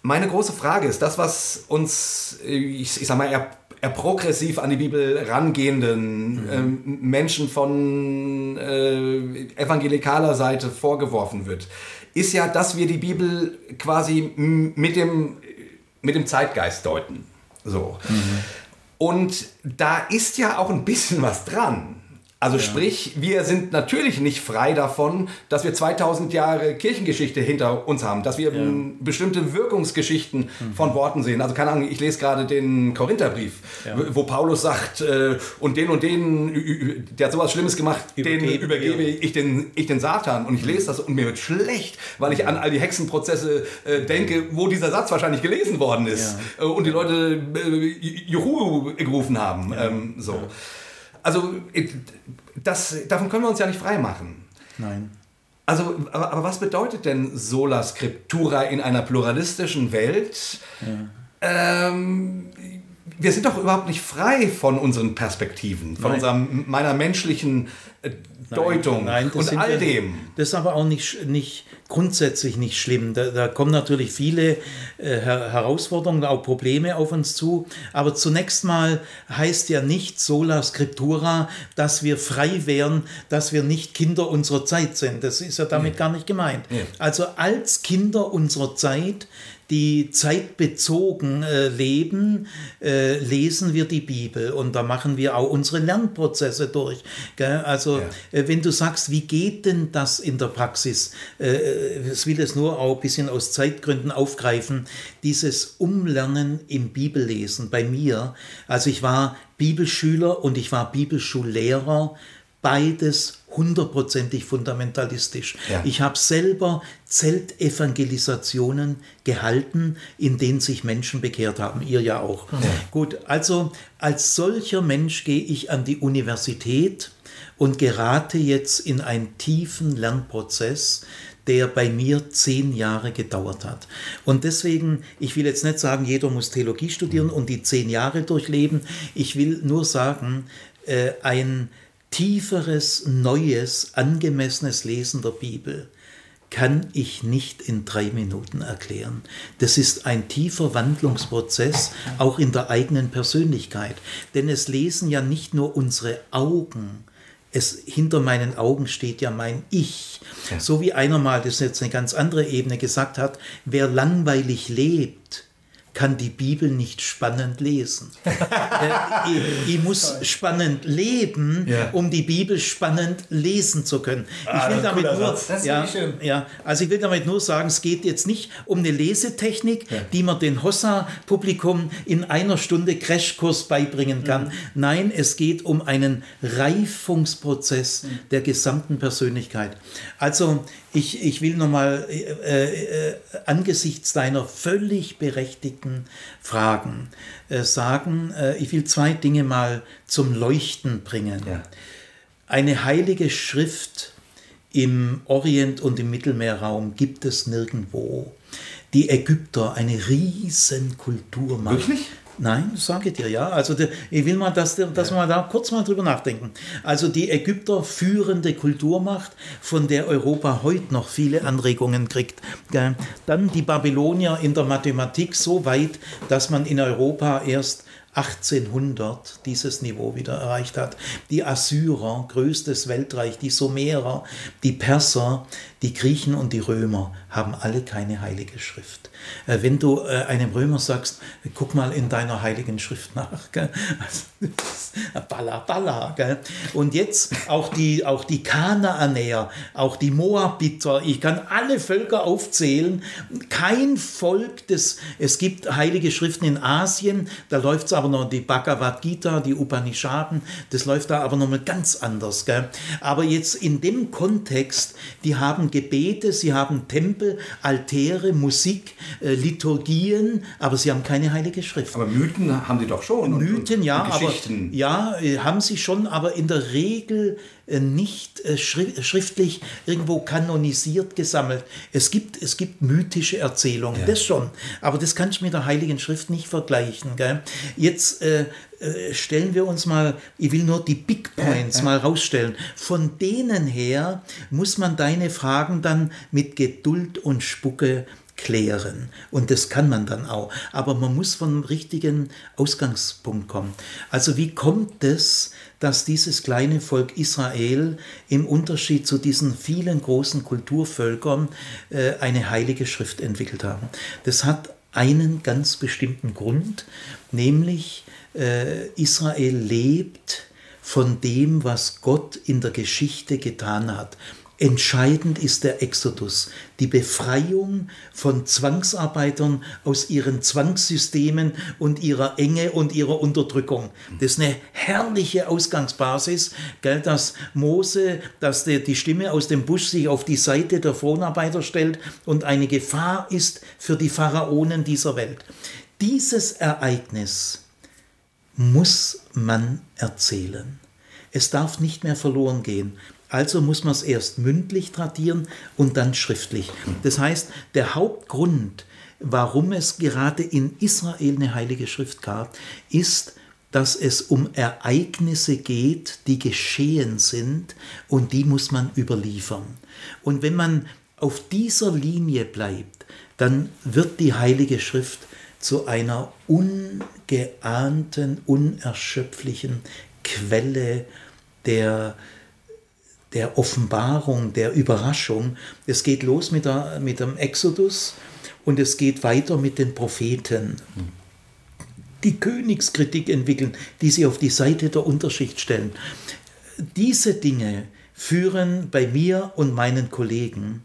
Meine große Frage ist, das, was uns, äh, ich, ich sag mal, eher progressiv an die Bibel rangehenden ähm, Menschen von äh, evangelikaler Seite vorgeworfen wird, ist ja, dass wir die Bibel quasi mit dem, mit dem Zeitgeist deuten. So. Und da ist ja auch ein bisschen was dran. Also sprich, wir sind natürlich nicht frei davon, dass wir 2000 Jahre Kirchengeschichte hinter uns haben, dass wir m, bestimmte Wirkungsgeschichten von Worten sehen. Also keine Ahnung, ich lese gerade den Korintherbrief, w- wo Paulus sagt, äh, und den und den, der hat sowas Schlimmes gemacht, den Übergeben übergebe ich den, ich den Satan. Und ich lese das und mir wird schlecht, weil ich an all die Hexenprozesse äh, denke, wo dieser Satz wahrscheinlich gelesen worden ist. Äh, und die Leute äh, Juhu gerufen haben. Ähm, so. Also, das, davon können wir uns ja nicht frei machen. Nein. Also, aber, aber was bedeutet denn Sola Scriptura in einer pluralistischen Welt? Ähm, wir sind doch überhaupt nicht frei von unseren Perspektiven, von Nein. unserer, meiner menschlichen äh, Deutung Nein, das und all dem. Das ist aber auch nicht, nicht grundsätzlich nicht schlimm. Da, da kommen natürlich viele äh, Her Herausforderungen, auch Probleme auf uns zu. Aber zunächst mal heißt ja nicht sola scriptura, dass wir frei wären, dass wir nicht Kinder unserer Zeit sind. Das ist ja damit gar nicht gemeint. Also als Kinder unserer Zeit die zeitbezogen äh, leben, äh, lesen wir die Bibel und da machen wir auch unsere Lernprozesse durch. Gell? Also äh, wenn du sagst, wie geht denn das in der Praxis? Äh, ich will es nur auch ein bisschen aus Zeitgründen aufgreifen. Dieses Umlernen im Bibellesen bei mir, also ich war Bibelschüler und ich war Bibelschullehrer, beides hundertprozentig fundamentalistisch. Ja. Ich habe selber Zeltevangelisationen gehalten, in denen sich Menschen bekehrt haben. Ihr ja auch. Gut, also als solcher Mensch gehe ich an die Universität und gerate jetzt in einen tiefen Lernprozess, der bei mir zehn Jahre gedauert hat. Und deswegen, ich will jetzt nicht sagen, jeder muss Theologie studieren und die zehn Jahre durchleben. Ich will nur sagen, äh, ein tieferes, neues, angemessenes Lesen der Bibel kann ich nicht in drei Minuten erklären. Das ist ein tiefer Wandlungsprozess, auch in der eigenen Persönlichkeit. Denn es lesen ja nicht nur unsere Augen, es, hinter meinen Augen steht ja mein Ich. So wie einer mal, das ist jetzt eine ganz andere Ebene, gesagt hat, wer langweilig lebt, kann die Bibel nicht spannend lesen. Äh, ich, ich muss spannend leben, Ja. um die Bibel spannend lesen zu können. Ich Ah, will damit nur, ja, ja, also ich will damit nur sagen, es geht jetzt nicht um eine Lesetechnik, die man den Hossa-Publikum in einer Stunde Crashkurs beibringen kann. Nein, es geht um einen Reifungsprozess der gesamten Persönlichkeit. Also ich, ich will nochmal äh, äh, angesichts deiner völlig berechtigten Fragen äh, sagen, äh, ich will zwei Dinge mal zum Leuchten bringen. Ja. Eine heilige Schrift im Orient und im Mittelmeerraum gibt es nirgendwo. Die Ägypter, eine riesen Kulturmacht. Wirklich? Nein, sage ich dir, ja. Also ich will mal, dass, dass wir da kurz mal drüber nachdenken. Also die Ägypter führende Kulturmacht, von der Europa heute noch viele Anregungen kriegt. Dann die Babylonier in der Mathematik so weit, dass man in Europa erst 1800 dieses Niveau wieder erreicht hat. Die Assyrer, größtes Weltreich, die Sumerer, die Perser, die Griechen und die Römer haben alle keine heilige Schrift. Äh, wenn du äh, einem Römer sagst, guck mal in deiner heiligen Schrift nach, gell? balla, balla. Und jetzt auch die, auch die Kanaanäer, auch die Moabiter, ich kann alle Völker aufzählen. Kein Volk, das, es gibt heilige Schriften in Asien, da läuft es aber noch die Bhagavad Gita, die Upanishaden, das läuft da aber noch mal ganz anders. Gell? Aber jetzt in dem Kontext, die haben Gebete, sie haben Tempel, Altäre, Musik, äh, Liturgien, aber sie haben keine heilige Schrift. Aber Mythen haben sie doch schon. Mythen, und, ja, und aber ja, äh, haben sie schon, aber in der Regel nicht schriftlich irgendwo kanonisiert gesammelt. Es gibt, es gibt mythische Erzählungen, ja. das schon, aber das kannst du mit der Heiligen Schrift nicht vergleichen. Gell? Jetzt äh, stellen wir uns mal, ich will nur die Big Points mal rausstellen. Von denen her muss man deine Fragen dann mit Geduld und Spucke klären. Und das kann man dann auch. Aber man muss vom richtigen Ausgangspunkt kommen. Also wie kommt es, dass dieses kleine Volk Israel im Unterschied zu diesen vielen großen Kulturvölkern äh, eine heilige Schrift entwickelt haben? Das hat einen ganz bestimmten Grund, nämlich äh, Israel lebt von dem, was Gott in der Geschichte getan hat. Entscheidend ist der Exodus, die Befreiung von Zwangsarbeitern aus ihren Zwangssystemen und ihrer Enge und ihrer Unterdrückung. Das ist eine herrliche Ausgangsbasis, gell, dass Mose, dass der, die Stimme aus dem Busch sich auf die Seite der Fronarbeiter stellt und eine Gefahr ist für die Pharaonen dieser Welt. Dieses Ereignis muss man erzählen. Es darf nicht mehr verloren gehen. Also muss man es erst mündlich tradieren und dann schriftlich. Das heißt, der Hauptgrund, warum es gerade in Israel eine heilige Schrift gab, ist, dass es um Ereignisse geht, die geschehen sind und die muss man überliefern. Und wenn man auf dieser Linie bleibt, dann wird die heilige Schrift zu einer ungeahnten, unerschöpflichen Quelle der der Offenbarung, der Überraschung. Es geht los mit, der, mit dem Exodus und es geht weiter mit den Propheten. Die Königskritik entwickeln, die sie auf die Seite der Unterschicht stellen. Diese Dinge führen bei mir und meinen Kollegen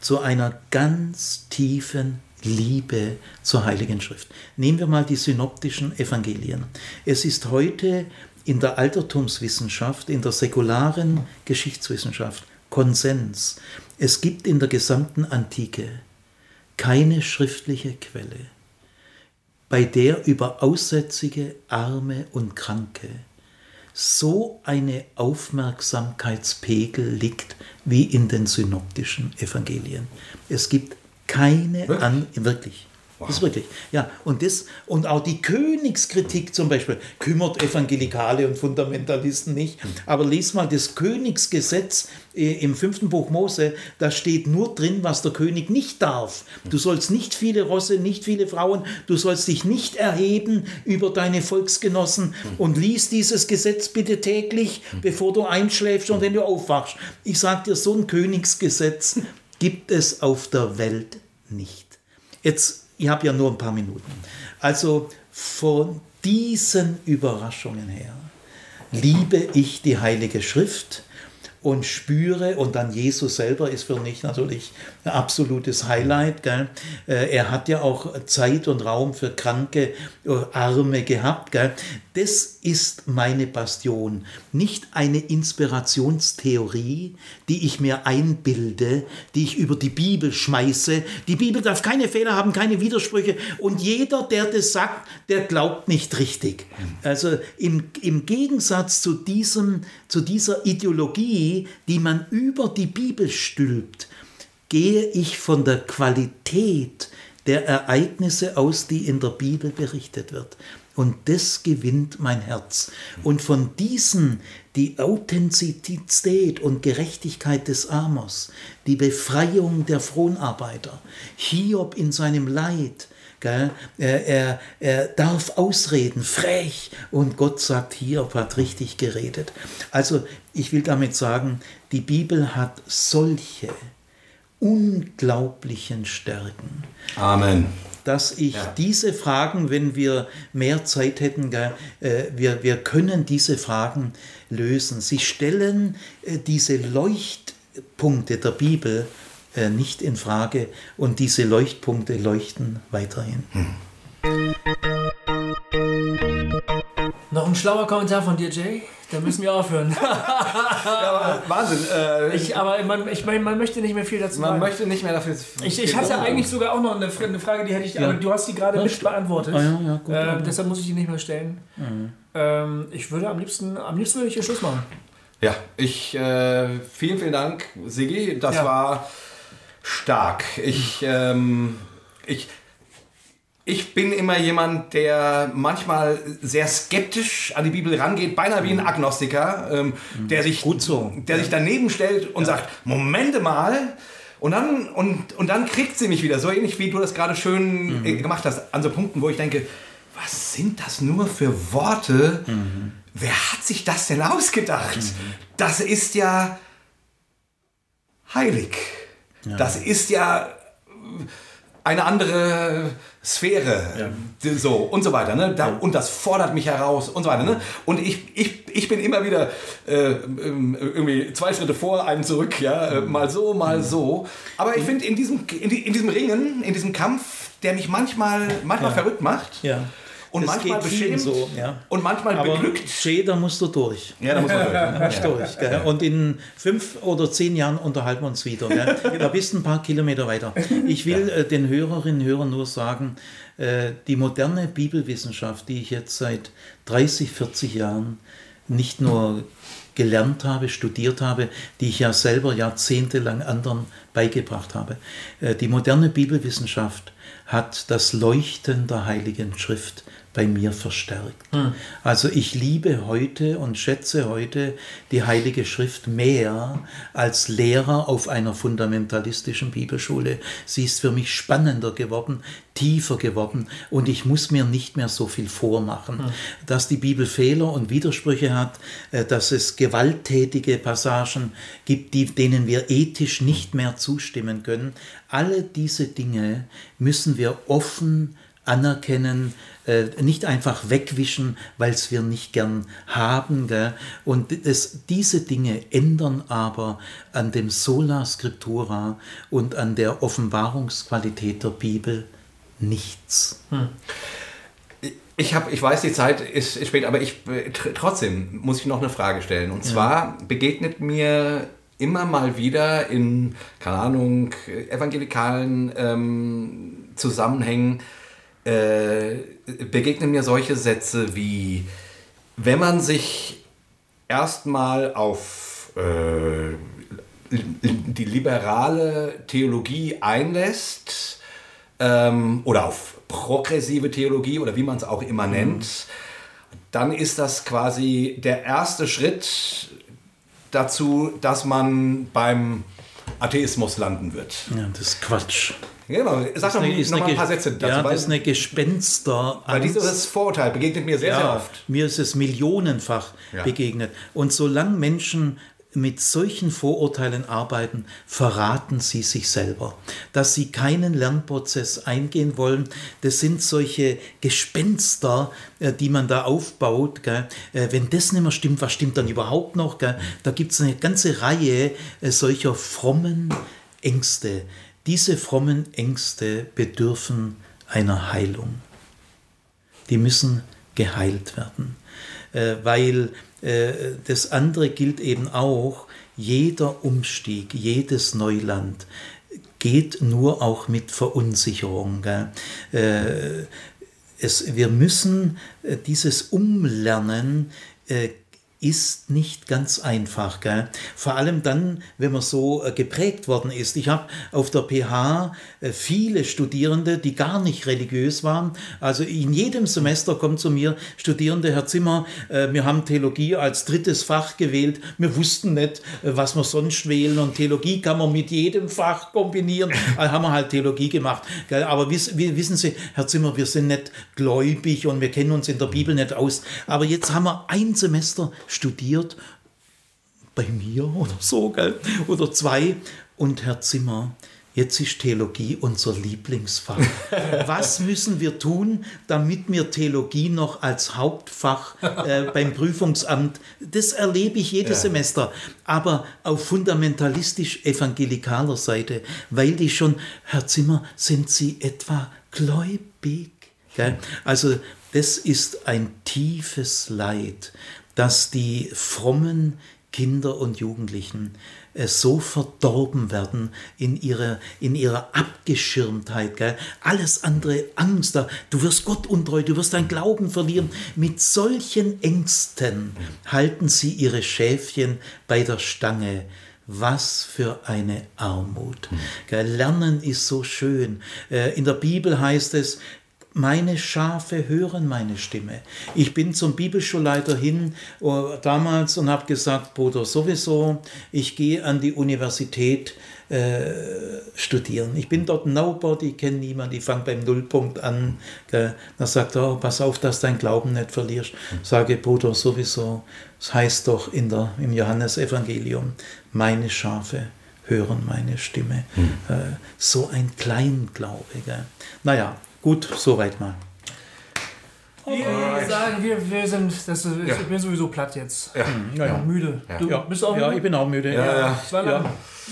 zu einer ganz tiefen Liebe zur Heiligen Schrift. Nehmen wir mal die synoptischen Evangelien. Es ist heute in der Altertumswissenschaft, in der säkularen Geschichtswissenschaft Konsens. Es gibt in der gesamten Antike keine schriftliche Quelle, bei der über Aussätzige, Arme und Kranke so eine Aufmerksamkeitspegel liegt wie in den synoptischen Evangelien. Es gibt keine wirklich? An, wirklich Wow. Das ist wirklich. Ja, und, das, und auch die Königskritik zum Beispiel kümmert Evangelikale und Fundamentalisten nicht. Aber lies mal das Königsgesetz äh, im fünften Buch Mose, da steht nur drin, was der König nicht darf. Du sollst nicht viele Rosse, nicht viele Frauen, du sollst dich nicht erheben über deine Volksgenossen und lies dieses Gesetz bitte täglich, bevor du einschläfst und wenn du aufwachst. Ich sage dir, so ein Königsgesetz gibt es auf der Welt nicht. Jetzt ich habe ja nur ein paar Minuten. Also von diesen Überraschungen her liebe ich die Heilige Schrift und spüre, und dann Jesus selber ist für mich natürlich ein absolutes Highlight. Gell? Äh, er hat ja auch Zeit und Raum für kranke äh, Arme gehabt. Gell? Das ist meine Bastion. Nicht eine Inspirationstheorie, die ich mir einbilde, die ich über die Bibel schmeiße. Die Bibel darf keine Fehler haben, keine Widersprüche. Und jeder, der das sagt, der glaubt nicht richtig. Also im, im Gegensatz zu, diesem, zu dieser Ideologie, die man über die Bibel stülpt, gehe ich von der Qualität der Ereignisse aus, die in der Bibel berichtet wird. Und das gewinnt mein Herz. Und von diesen, die Authentizität und Gerechtigkeit des Amos, die Befreiung der Fronarbeiter, Hiob in seinem Leid, Gell? Er, er, er darf ausreden, frech. Und Gott sagt, hier hat richtig geredet. Also ich will damit sagen, die Bibel hat solche unglaublichen Stärken. Amen. Dass ich Ja. diese Fragen, wenn wir mehr Zeit hätten, gell, äh, wir, wir können diese Fragen lösen. Sie stellen äh, diese Leuchtpunkte der Bibel äh, nicht in Frage und diese Leuchtpunkte leuchten weiterhin. Noch ein schlauer Kommentar von dir, Jay? Da müssen wir aufhören. Ja, Wahnsinn. Äh, Ich, aber man, ich meine, man möchte nicht mehr viel dazu man sagen. möchte nicht mehr dafür. Ich, ich hatte eigentlich sogar auch noch eine, eine Frage, die hätte ich, aber du hast die gerade nicht beantwortet. Ah, ja, ja, gut, äh, deshalb muss ich die nicht mehr stellen. Ähm, ich würde am liebsten, am liebsten würde ich hier Schluss machen. Ja, ich äh, vielen, vielen Dank, Sigi. Das Ja. war stark. Ich, ähm, ich, ich bin immer jemand, der manchmal sehr skeptisch an die Bibel rangeht, beinahe wie ein Agnostiker, ähm, der, sich, Gut so. der sich daneben stellt und sagt, Momente mal. Und dann, und, und dann kriegt sie mich wieder, so ähnlich wie du das gerade schön äh, gemacht hast, an so Punkten, wo ich denke, was sind das nur für Worte? Wer hat sich das denn ausgedacht? Das ist ja heilig. Das ist ja eine andere Sphäre. So und so weiter. Ne? Da, Und das fordert mich heraus und so weiter. Ne? Und ich, ich, ich bin immer wieder äh, ähm, irgendwie zwei Schritte vor, einen zurück. Ja? Äh, Mal so, mal so. Aber ich finde, in diesem, in, die- in diesem Ringen, in diesem Kampf, der mich manchmal, manchmal verrückt macht Ja. Und Das manchmal beschämt so, ja. und manchmal Aber beglückt. Jay, da musst du durch. Ja, da muss man durch. Musst durch gell? Und in fünf oder zehn Jahren unterhalten wir uns wieder. Gell? Da bist du ein paar Kilometer weiter. Ich will äh, den Hörerinnen und Hörern nur sagen, äh, die moderne Bibelwissenschaft, die ich jetzt seit 30, 40 Jahren nicht nur gelernt habe, studiert habe, die ich ja selber jahrzehntelang anderen beigebracht habe. Äh, Die moderne Bibelwissenschaft hat das Leuchten der Heiligen Schrift bei mir verstärkt. Also ich liebe heute und schätze heute die Heilige Schrift mehr als Lehrer auf einer fundamentalistischen Bibelschule. Sie ist für mich spannender geworden, tiefer geworden und ich muss mir nicht mehr so viel vormachen. Dass die Bibel Fehler und Widersprüche hat, äh, dass es gewalttätige Passagen gibt, die, denen wir ethisch nicht mehr zustimmen können. Alle diese Dinge müssen wir offen anerkennen, äh, nicht einfach wegwischen, weil es wir nicht gern haben. Gell? Und das, diese Dinge ändern aber an dem Sola Scriptura und an der Offenbarungsqualität der Bibel nichts. Ich habe, ich weiß, die Zeit ist, ist spät, aber ich tr trotzdem muss ich noch eine Frage stellen. Und zwar begegnet mir immer mal wieder in, keine Ahnung, evangelikalen ähm, Zusammenhängen äh, begegnen mir solche Sätze wie, wenn man sich erstmal auf äh, die liberale Theologie einlässt ähm, oder auf progressive Theologie oder wie man es auch immer nennt, dann ist das quasi der erste Schritt dazu, dass man beim Atheismus landen wird. Ja, das ist Quatsch. Genau, sag doch Ist noch mal ein paar Sätze dazu. Ja, das ist eine Gespenster. weil dieses Vorurteil begegnet mir sehr, sehr Ja, oft. mir ist es millionenfach Ja. begegnet. Und solange Menschen mit solchen Vorurteilen arbeiten, verraten sie sich selber. Dass sie keinen Lernprozess eingehen wollen, das sind solche Gespenster, äh, die man da aufbaut. Gell? Äh, Wenn das nicht mehr stimmt, was stimmt dann überhaupt noch? Gell? Da gibt es eine ganze Reihe äh, solcher frommen Ängste. Diese frommen Ängste bedürfen einer Heilung die müssen geheilt werden. Äh, weil äh, das andere gilt eben auch, jeder Umstieg, jedes Neuland geht nur auch mit Verunsicherung. Äh, es, wir müssen dieses Umlernen ist nicht ganz einfach. Gell? Vor allem dann, wenn man so äh, geprägt worden ist. Ich habe auf der PH äh, viele Studierende, die gar nicht religiös waren. Also in jedem Semester kommen zu mir Studierende, Herr Zimmer, äh, wir haben Theologie als drittes Fach gewählt. Wir wussten nicht, was wir sonst wählen. Und Theologie kann man mit jedem Fach kombinieren. Also haben wir halt Theologie gemacht. Gell? Aber wissen Sie, Herr Zimmer, wir sind nicht gläubig und wir kennen uns in der Bibel nicht aus. Aber jetzt haben wir ein Semester studiert, bei mir oder so, gell? oder zwei. Und Herr Zimmer, Jetzt ist Theologie unser Lieblingsfach. Was müssen wir tun, damit wir Theologie noch als Hauptfach äh, beim Prüfungsamt, das erlebe ich jedes ja. Semester, aber auf fundamentalistisch-evangelikaler Seite, weil die schon, Herr Zimmer, sind Sie etwa gläubig? Gell? Also das ist ein tiefes Leid, dass die frommen Kinder und Jugendlichen äh, so verdorben werden in ihrer, in ihrer Abgeschirmtheit. Gell? Alles andere Angst, du wirst Gott untreu, du wirst dein Glauben verlieren. Mit solchen Ängsten halten sie ihre Schäfchen bei der Stange. Was für eine Armut. Lernen ist so schön. Äh, in der Bibel heißt es, meine Schafe hören meine Stimme. Ich bin zum Bibelschulleiter hin uh, damals und habe gesagt, Bruder, sowieso, ich gehe an die Universität äh, studieren. Ich bin dort Nobody, ich kenne niemanden, ich fange beim Nullpunkt an. Gell. Da sagt er, oh, pass auf, dass dein Glauben nicht verlierst. Sage, Bruder, sowieso, es das heißt doch in der, im Johannesevangelium, meine Schafe hören meine Stimme. Hm. Äh, so ein Kleinglaube. Gell. Naja, Gut, soweit mal. Wir sagen, wir, wir sind, das, ich ja. bin sowieso platt jetzt. Ja. Ja, ja. Müde. Du ja. bist auch müde? Ja, ich bin auch müde. Ja, ja. ja.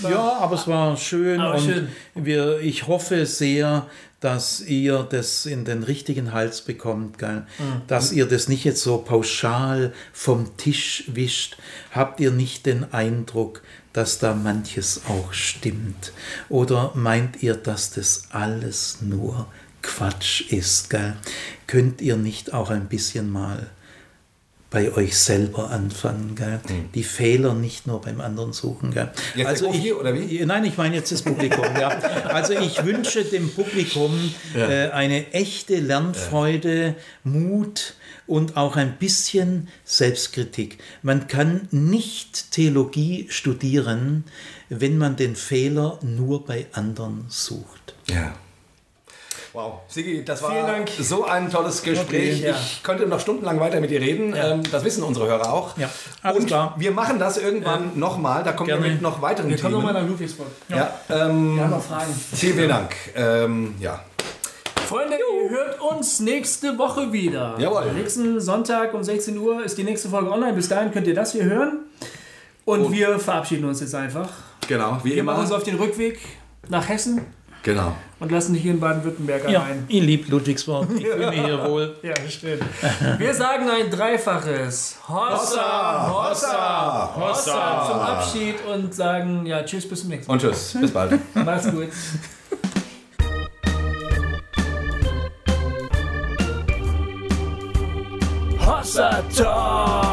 ja aber es war schön aber und schön. Wir, ich hoffe sehr, dass ihr das in den richtigen Hals bekommt, gell? Mhm. dass ihr das nicht jetzt so pauschal vom Tisch wischt. Habt ihr nicht den Eindruck, dass da manches auch stimmt? Oder meint ihr, dass das alles nur Quatsch ist, gell? könnt ihr nicht auch ein bisschen mal bei euch selber anfangen, gell? Mhm. die Fehler nicht nur beim anderen suchen. Gell? Jetzt also ich, oder wie? Nein, ich meine jetzt das Publikum. ja. Also ich wünsche dem Publikum ja. äh, eine echte Lernfreude, ja. Mut und auch ein bisschen Selbstkritik. Man kann nicht Theologie studieren, wenn man den Fehler nur bei anderen sucht. Ja. Wow, Sigi, das war so ein tolles Gespräch. Okay, ja. Ich könnte noch stundenlang weiter mit dir reden. Ja. Ähm, das wissen unsere Hörer auch. Ja, alles Und klar. wir machen das irgendwann ja. nochmal. Da kommen Gerne. wir mit noch weiteren wir Themen. Wir kommen nochmal nach Ludwigsburg. Ja. Ähm, wir haben noch Fragen. Vielen, vielen Dank. Ähm, ja. Freunde, ihr hört uns nächste Woche wieder. Jawohl. Nächsten Sonntag um 16 Uhr ist die nächste Folge online. Bis dahin könnt ihr das hier hören. Und, Und wir verabschieden uns jetzt einfach. Genau, wie wir immer. Wir machen uns auf den Rückweg nach Hessen. Genau. Und lassen dich hier in Baden-Württemberg ja, allein. Ich liebe Ludwigsburg. Ich fühle mich hier wohl. Ja, stimmt. Wir sagen ein dreifaches Hossa, Hossa, Hossa, Hossa zum Abschied und sagen ja Tschüss, bis zum nächsten Mal. Und Tschüss, bis bald. Mach's gut. Hossa Talk.